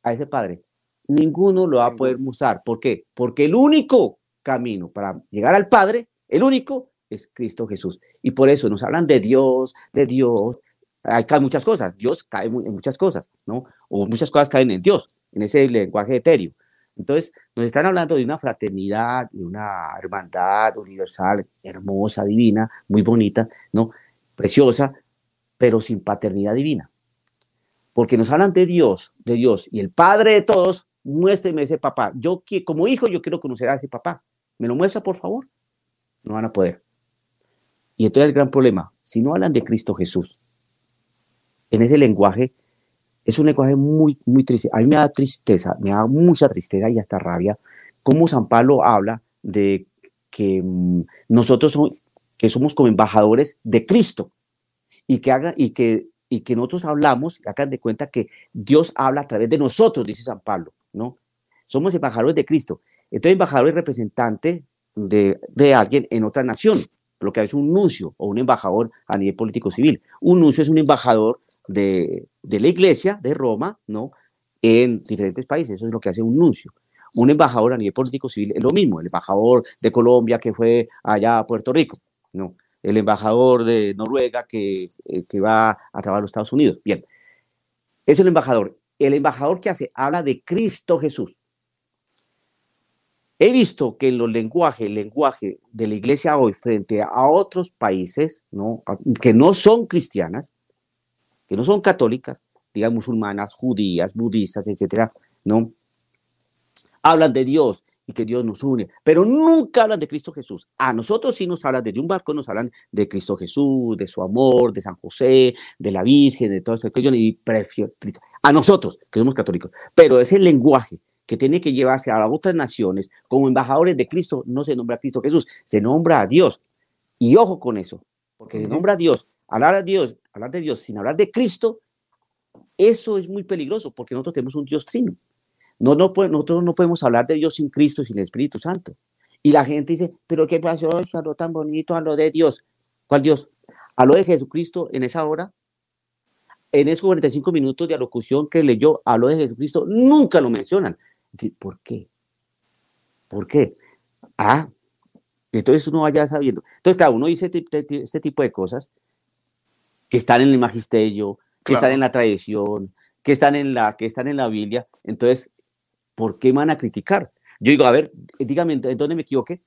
a ese padre. Ninguno lo va a poder mostrar. ¿Por qué? Porque el único camino para llegar al Padre, el único, es Cristo Jesús. Y por eso nos hablan de Dios, de Dios. Hay muchas cosas. Dios cae en muchas cosas, ¿no? O muchas cosas caen en Dios, en ese lenguaje etéreo. Entonces, nos están hablando de una fraternidad, de una hermandad universal, hermosa, divina, muy bonita, ¿no? Preciosa, pero sin paternidad divina. Porque nos hablan de Dios, de Dios y el Padre de todos, muéstreme ese papá. Yo como hijo yo quiero conocer a ese papá. ¿Me lo muestra, por favor? No van a poder. Y entonces el gran problema, si no hablan de Cristo Jesús, en ese lenguaje, es un lenguaje muy, muy triste. A mí me da tristeza, me da mucha tristeza y hasta rabia, cómo San Pablo habla de que mm, nosotros que somos como embajadores de Cristo y que, haga, y que, y que nosotros hablamos, hagan de cuenta que Dios habla a través de nosotros, dice San Pablo, ¿no? Somos embajadores de Cristo. Entonces, embajador es representante de, de alguien en otra nación, lo que es un nuncio o un embajador a nivel político civil. Un nuncio es un embajador de, de la iglesia de Roma, ¿no? En diferentes países, eso es lo que hace un nuncio un embajador a nivel político civil es lo mismo, el embajador de Colombia que fue allá a Puerto Rico, no, el embajador de Noruega que, eh, que va a trabajar los Estados Unidos. Bien, es el embajador. El embajador que hace, habla de Cristo Jesús. He visto que en los lenguajes, el lenguaje de la iglesia hoy frente a otros países, ¿no? que no son cristianas, que no son católicas, digan musulmanas, judías, budistas, etcétera, ¿no? hablan de Dios y que Dios nos une, pero nunca hablan de Cristo Jesús. A nosotros sí nos hablan de un barco, nos hablan de Cristo Jesús, de su amor, de San José, de la Virgen, de todo eso. Y prefiero a nosotros, que somos católicos. Pero ese lenguaje que tiene que llevarse a las otras naciones como embajadores de Cristo, no se nombra a Cristo Jesús, se nombra a Dios. Y ojo con eso, porque se nombra a Dios, hablar a Dios, hablar de Dios sin hablar de Cristo, eso es muy peligroso, porque nosotros tenemos un Dios trino. No, no, nosotros no podemos hablar de Dios sin Cristo, sin el Espíritu Santo. Y la gente dice, pero ¿qué pasó? Habló tan bonito, habló de Dios. ¿Cuál Dios? Habló de Jesucristo en esa hora. En esos 45 minutos de alocución que leyó, habló de Jesucristo, nunca lo mencionan. ¿Por qué? ¿Por qué? Ah, entonces uno vaya sabiendo. Entonces, claro, uno dice este tipo de cosas que están en el magisterio, que están en la tradición, que están en la, que están en la Biblia. Entonces, ¿por qué van a criticar? Yo digo, a ver, dígame, ¿en dónde me equivoqué?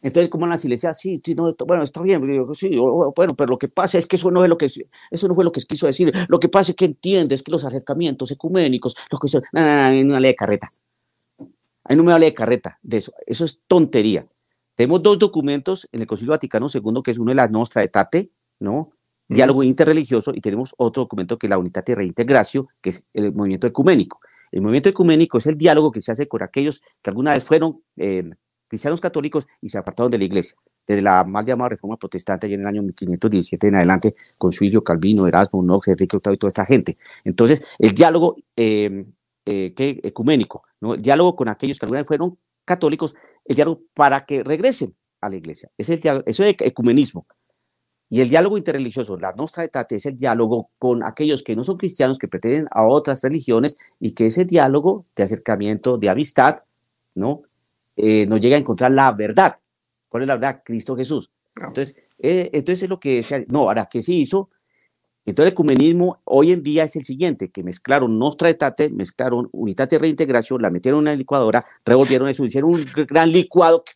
Entonces, como en la iglesia, sí, sí no, bueno, está bien, sí, bueno, pero lo que pasa es que eso no es lo que eso no fue lo que quiso decir. Lo que pasa es que entiendes que los acercamientos ecuménicos, lo que son, no, no, no, no, de carreta. Ahí no me hable de carreta, de eso. Eso es tontería. Tenemos dos documentos en el Concilio Vaticano II, que es uno de las Nostra de Tate, ¿no? Diálogo interreligioso, y tenemos otro documento que es la Unidad de Reintegración, que es el movimiento ecuménico. El movimiento ecuménico es el diálogo que se hace con aquellos que alguna vez fueron eh, cristianos católicos y se apartaron de la iglesia, desde la mal llamada reforma protestante allá en el año 1517 en adelante, con Suilio, Calvino, Erasmo, Knox, Enrique VIII y toda esta gente. Entonces, el diálogo eh, eh, ecuménico, el diálogo con aquellos que alguna vez fueron católicos, el diálogo para que regresen a la iglesia. Es el eso es ecumenismo. Y el diálogo interreligioso, la Nostra Aetate, es el diálogo con aquellos que no son cristianos, que pretenden a otras religiones, y que ese diálogo de acercamiento, de amistad, ¿no? Eh, nos llega a encontrar la verdad. ¿Cuál es la verdad? Cristo Jesús. Entonces, eh, entonces es lo que se, no, ahora, ¿qué se hizo? Entonces el ecumenismo hoy en día es el siguiente, que mezclaron Nostra Aetate, mezclaron Unidad de Reintegración, la metieron en una licuadora, revolvieron eso, hicieron un gran licuado,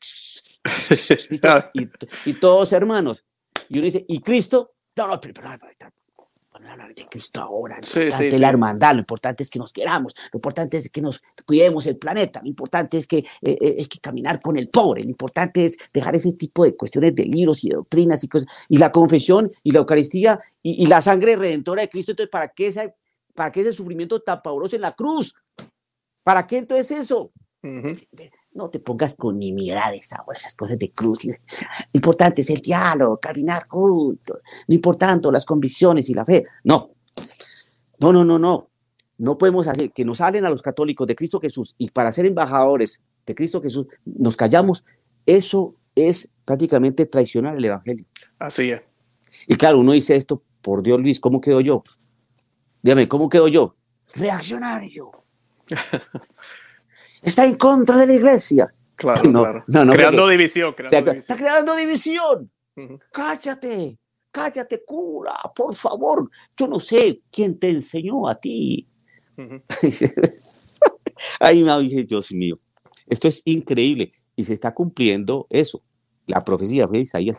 y, y todos hermanos. Y uno dice, ¿y Cristo? No, no, pero, pero, hablar de Cristo ahora, lo importante es la hermandad, lo importante es que nos queramos, lo importante es que nos cuidemos el planeta, lo importante es que, eh, eh, es que caminar con el pobre, lo importante es dejar ese tipo de cuestiones de libros y de doctrinas y cosas, y la confesión y la Eucaristía y, la sangre redentora de Cristo, entonces, ¿para qué, ese, ¿para qué ese sufrimiento tan pavoroso en la cruz? ¿Para qué entonces eso? No te pongas con nimiedades ahora, esas cosas de cruz. Lo importante es el diálogo, caminar juntos, no importando las convicciones y la fe. No, no, no, no, no. No podemos hacer que nos hablen a los católicos de Cristo Jesús y para ser embajadores de Cristo Jesús nos callamos. Eso es prácticamente traicionar el Evangelio. Así es. Y claro, uno dice esto, por Dios Luis, ¿cómo quedo yo? Dígame, ¿cómo quedo yo? Reaccionario. está en contra de la iglesia. Claro, claro. creando división. Está creando división. Cállate, cállate, cura, por favor. Yo no sé quién te enseñó a ti. Ahí me dice, Dios mío, esto es increíble. Y se está cumpliendo eso. La profecía de Isaías,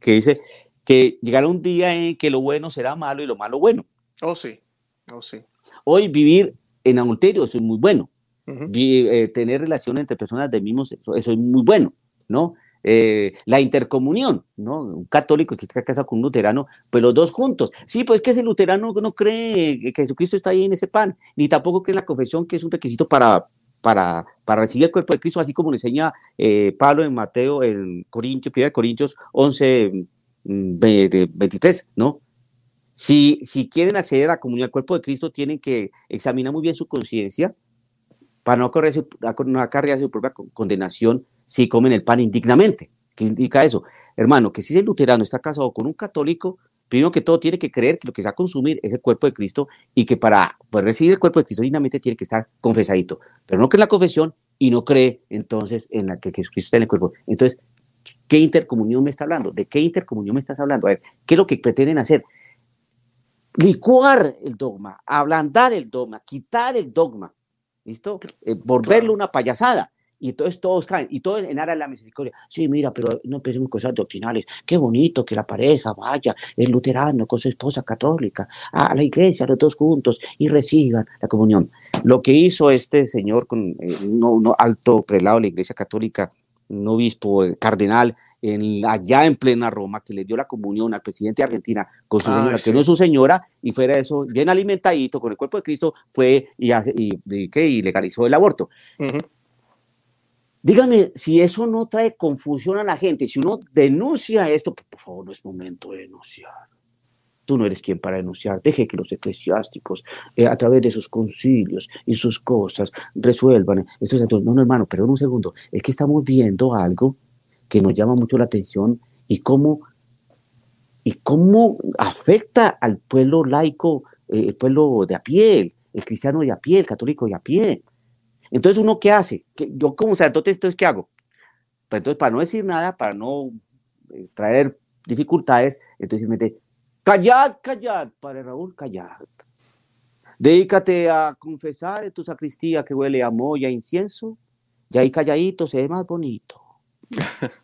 que dice que llegará un día en que lo bueno será malo y lo malo bueno. Oh, sí. Oh, sí. Hoy vivir en adulterio eso es muy bueno. Eh, tener relaciones entre personas del mismo sexo, eso es muy bueno, ¿no? eh, la intercomunión, ¿no? Un católico que está casado con un luterano, pues los dos juntos. Sí, pues que ese luterano no cree que Jesucristo está ahí en ese pan, ni tampoco cree en la confesión, que es un requisito para, para, para recibir el cuerpo de Cristo, así como le enseña eh, Pablo en Mateo, en Corintios, 1 Corintios 11, 23, mm, ¿no? Si, si quieren acceder a la comunión al cuerpo de Cristo, tienen que examinar muy bien su conciencia para no, correr su, no acarrear su propia condenación si comen el pan indignamente. ¿Qué indica eso? Hermano, que si el luterano está casado con un católico, primero que todo tiene que creer que lo que se va a consumir es el cuerpo de Cristo y que para poder recibir el cuerpo de Cristo dignamente tiene que estar confesadito. Pero no cree en la confesión y no cree entonces en la que Jesucristo está en el cuerpo. Entonces, ¿qué intercomunión me está hablando? ¿De qué intercomunión me estás hablando? A ver, ¿qué es lo que pretenden hacer? licuar el dogma, ablandar el dogma, quitar el dogma, ¿listo? Eh, volverlo una payasada. Y entonces todos caen, y todos en aras de la misericordia. Sí, mira, pero no pensemos cosas doctrinales. Qué bonito que la pareja vaya, el luterano con su esposa católica, a la iglesia, los dos juntos, y reciban la comunión. Lo que hizo este señor con eh, un alto prelado de la iglesia católica, un obispo, eh, cardenal, en, allá en plena Roma, que le dio la comunión al presidente de Argentina con su señora, que no es su señora, y fuera eso, bien alimentadito, con el cuerpo de Cristo, fue y, hace, y, y, legalizó el aborto. Dígame si eso no trae confusión a la gente, si uno denuncia esto, por favor, no es momento de denunciar. Tú no eres quien para denunciar. Deje que los eclesiásticos, eh, a través de sus concilios y sus cosas, resuelvan estos No, no, hermano, perdón un segundo. Es que estamos viendo algo que nos llama mucho la atención y cómo, y cómo afecta al pueblo laico, eh, el pueblo de a pie, el cristiano de a pie, el católico de a pie. Entonces, ¿uno qué hace? Yo como sacerdote, entonces, ¿qué hago? Pues entonces, para no decir nada, para no eh, traer dificultades, entonces simplemente, callad, callad, Padre Raúl, callad. Dedícate a confesar en tu sacristía que huele a moya, incienso, y ahí calladito se ve más bonito.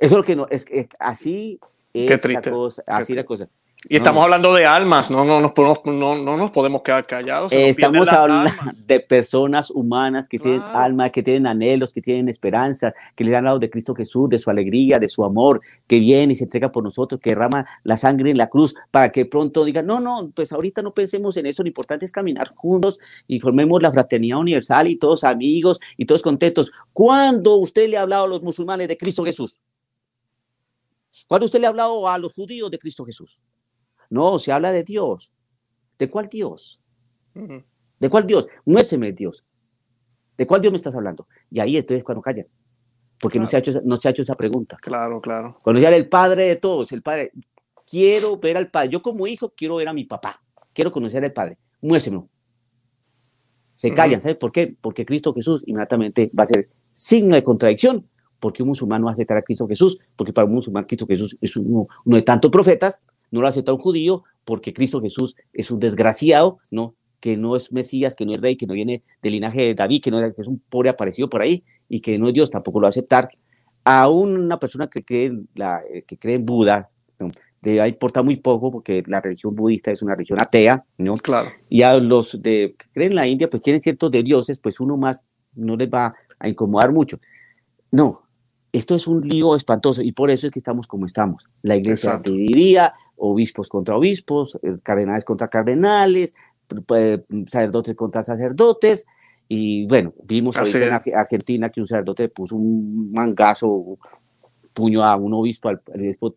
Eso es lo que no, es, es así es la cosa, así la cosa. Y estamos hablando de almas, no, no, nos podemos, no, no nos podemos quedar callados. estamos hablando de personas humanas que tienen alma, que tienen anhelos, que tienen esperanza, que le han dado de Cristo Jesús, de su alegría, de su amor, que viene y se entrega por nosotros, que derrama la sangre en la cruz para que pronto digan, no, no, pues ahorita no pensemos en eso, lo importante es caminar juntos y formemos la fraternidad universal y todos amigos y todos contentos. ¿Cuándo usted le ha hablado a los musulmanes de Cristo Jesús? ¿Cuándo usted le ha hablado a los judíos de Cristo Jesús? No, se habla de Dios. ¿De cuál Dios? ¿De cuál Dios? Muéstrame Dios. ¿De cuál Dios me estás hablando? Y ahí entonces cuando callan. Porque no, se ha hecho, no se ha hecho esa pregunta. Claro, claro. Cuando ya el padre de todos, el padre, quiero ver al padre. Yo como hijo quiero ver a mi papá. Quiero conocer al padre. Muéstrame. Se callan, ¿sabes por qué? Porque Cristo Jesús inmediatamente va a ser signo de contradicción. Porque un musulmán no va a aceptar a Cristo Jesús, porque para un musulmán Cristo Jesús es uno de tantos profetas, no lo acepta un judío porque Cristo Jesús es un desgraciado, ¿no? Que no es Mesías, que no es rey, que no viene del linaje de David, que, no es, que es un pobre aparecido por ahí y que no es Dios, tampoco lo va a aceptar. A una persona que cree en, la, que cree en Buda, le va a importar muy poco porque la religión budista es una religión atea, ¿no? Claro. Y a los de, que creen en la India, pues tienen ciertos de dioses, pues uno más no les va a incomodar mucho. No, esto es un lío espantoso y por eso es que estamos como estamos. La iglesia dividida, obispos contra obispos, eh, cardenales contra cardenales, sacerdotes contra sacerdotes. Y bueno, vimos en Argentina que un sacerdote puso un mangazo, puño a un obispo, al, obispo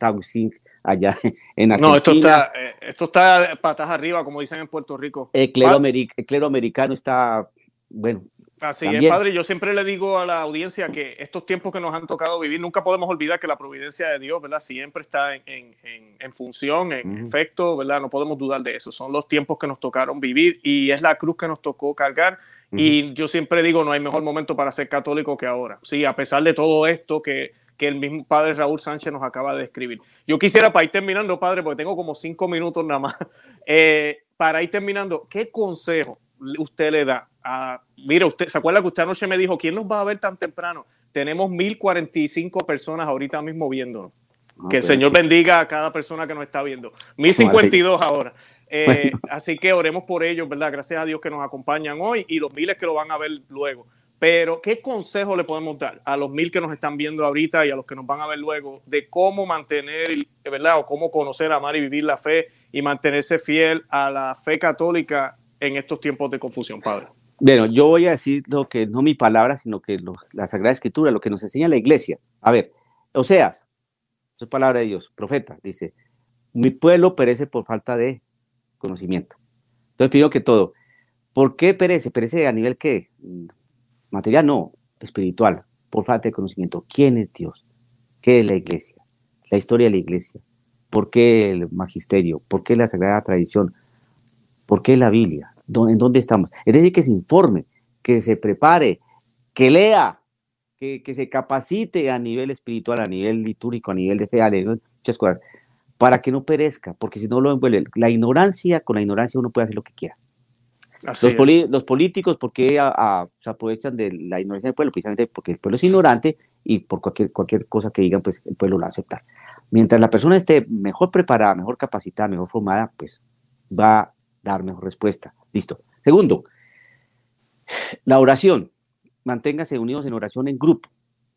allá en Argentina. No, esto está, eh, esto está patas arriba, como dicen en Puerto Rico. El clero, el clero americano está, bueno, Así es, padre. Yo siempre le digo a la audiencia que estos tiempos que nos han tocado vivir, nunca podemos olvidar que la providencia de Dios, ¿verdad? Siempre está en, función, en efecto, ¿verdad? No podemos dudar de eso. Son los tiempos que nos tocaron vivir y es la cruz que nos tocó cargar. Y yo siempre digo, no hay mejor momento para ser católico que ahora. Sí, a pesar de todo esto que, el mismo padre Raúl Sánchez nos acaba de describir. Yo quisiera, para ir terminando, padre, porque tengo como cinco minutos nada más, eh, para ir terminando, ¿qué consejo usted le da a, mire, usted, ¿se acuerda que usted anoche me dijo, ¿quién nos va a ver tan temprano? Tenemos 1045 personas ahorita mismo viéndonos. Ah, que el Señor bendiga a cada persona que nos está viendo. 1052 ahora. Eh, así que oremos por ellos, ¿verdad? Gracias a Dios que nos acompañan hoy y los miles que lo van a ver luego. Pero, ¿qué consejo le podemos dar a los mil que nos están viendo ahorita y a los que nos van a ver luego de cómo mantener, ¿verdad? O cómo conocer, amar y vivir la fe y mantenerse fiel a la fe católica en estos tiempos de confusión, Padre? Bueno, yo voy a decir lo que no mi palabra, sino que la Sagrada Escritura, lo que nos enseña la iglesia. A ver, Oseas, es palabra de Dios, profeta, dice, mi pueblo perece por falta de conocimiento. Entonces pido que todo, ¿por qué perece? ¿Perece a nivel qué? Material, no, espiritual, por falta de conocimiento. ¿Quién es Dios? ¿Qué es la iglesia? La historia de la iglesia. ¿Por qué el magisterio? ¿Por qué la sagrada tradición? ¿Por qué la Biblia? ¿En dónde estamos? Es decir, que se informe, que se prepare, que lea, que, que se capacite a nivel espiritual, a nivel litúrgico, a nivel de fe, a muchas cosas para que no perezca, porque si no lo envuelve. La ignorancia, con la ignorancia uno puede hacer lo que quiera. Los, los, políticos, porque se aprovechan de la ignorancia del pueblo? Precisamente porque el pueblo es ignorante y por cualquier, cualquier cosa que digan, pues el pueblo lo va a aceptar. Mientras la persona esté mejor preparada, mejor capacitada, mejor formada, pues va a dar mejor respuesta. Listo. Segundo, la oración. Manténgase unidos en oración en grupo.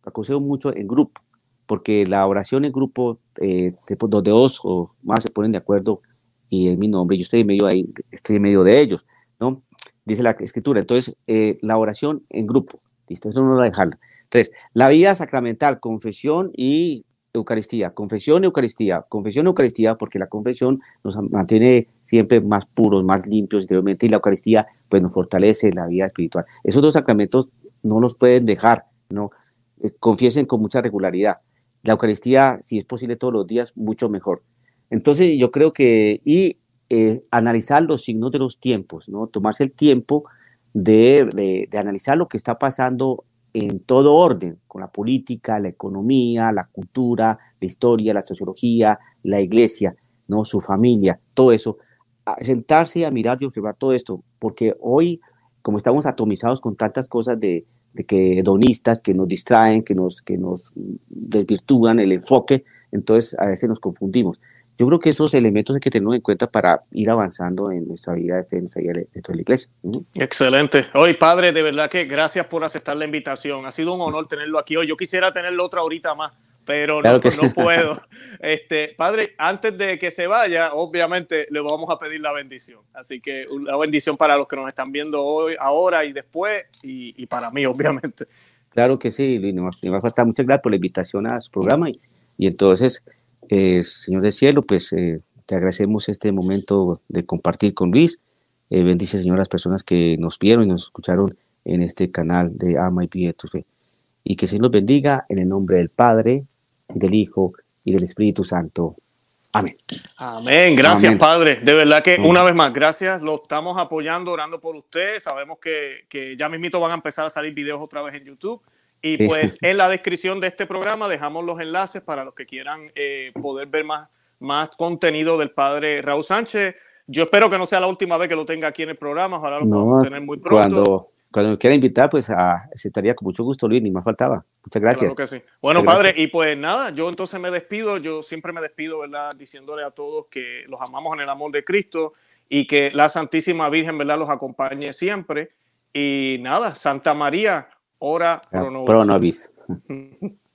Aconsejo mucho en grupo porque la oración en grupo, eh, donde dos o más se ponen de acuerdo y en mi nombre, yo estoy en medio ahí, estoy en medio de ellos, ¿no? Dice la escritura. Entonces, eh, la oración en grupo, ¿listo? Eso no lo dejar. Tres, la vida sacramental, confesión y Eucaristía, confesión Eucaristía, confesión Eucaristía, porque la confesión nos mantiene siempre más puros, más limpios interiormente, y la Eucaristía pues nos fortalece la vida espiritual. Esos dos sacramentos no los pueden dejar, ¿no? Eh, confiesen con mucha regularidad la Eucaristía, si es posible todos los días, mucho mejor. Entonces yo creo que, y eh, analizar los signos de los tiempos, ¿no? Tomarse el tiempo de, de, analizar lo que está pasando en todo orden, con la política, la economía, la cultura, la historia, la sociología, la iglesia, ¿no? Su familia, todo eso. sentarse y a mirar y observar todo esto, porque hoy, como estamos atomizados con tantas cosas de, de que hedonistas que nos distraen, que nos, que nos desvirtúan el enfoque, entonces a veces nos confundimos. Yo creo que esos elementos hay que tener en cuenta para ir avanzando en nuestra vida de fe, dentro de la iglesia. Excelente. Hoy, padre, de verdad que gracias por aceptar la invitación. Ha sido un honor tenerlo aquí hoy. Yo quisiera tenerlo otra horita más, pero no, no puedo. Este, padre, antes de que se vaya, obviamente le vamos a pedir la bendición. Así que una bendición para los que nos están viendo hoy, ahora y después, y, para mí, obviamente. Claro que sí, Luis. Me va a faltar muchas gracias por la invitación a su programa. Y, y entonces, eh, Señor del Cielo, pues eh, te agradecemos este momento de compartir con Luis. Eh, bendice, Señor, a las personas que nos vieron y nos escucharon en este canal de Ama y Pide tu Fe. Y que se nos bendiga en el nombre del Padre, del Hijo y del Espíritu Santo. Amén. Amén. Gracias, Padre. De verdad que una vez más, gracias. Lo estamos apoyando, orando por usted. Sabemos que, que, ya mismito van a empezar a salir videos otra vez en YouTube. Y pues en la descripción de este programa dejamos los enlaces para los que quieran eh, poder ver más, más contenido del Padre Raúl Sánchez. Yo espero que no sea la última vez que lo tenga aquí en el programa. Ojalá lo podamos tener muy pronto. Cuando, cuando me quiera invitar, pues aceptaría con mucho gusto, Luis, ni más faltaba. Muchas gracias. Claro que sí. Bueno, padre, y pues nada, yo entonces me despido, yo siempre me despido, ¿verdad? Diciéndole a todos que los amamos en el amor de Cristo y que la Santísima Virgen, ¿verdad? Los acompañe siempre. Y nada, Santa María, Ora eh, Pronovis. Pronovis.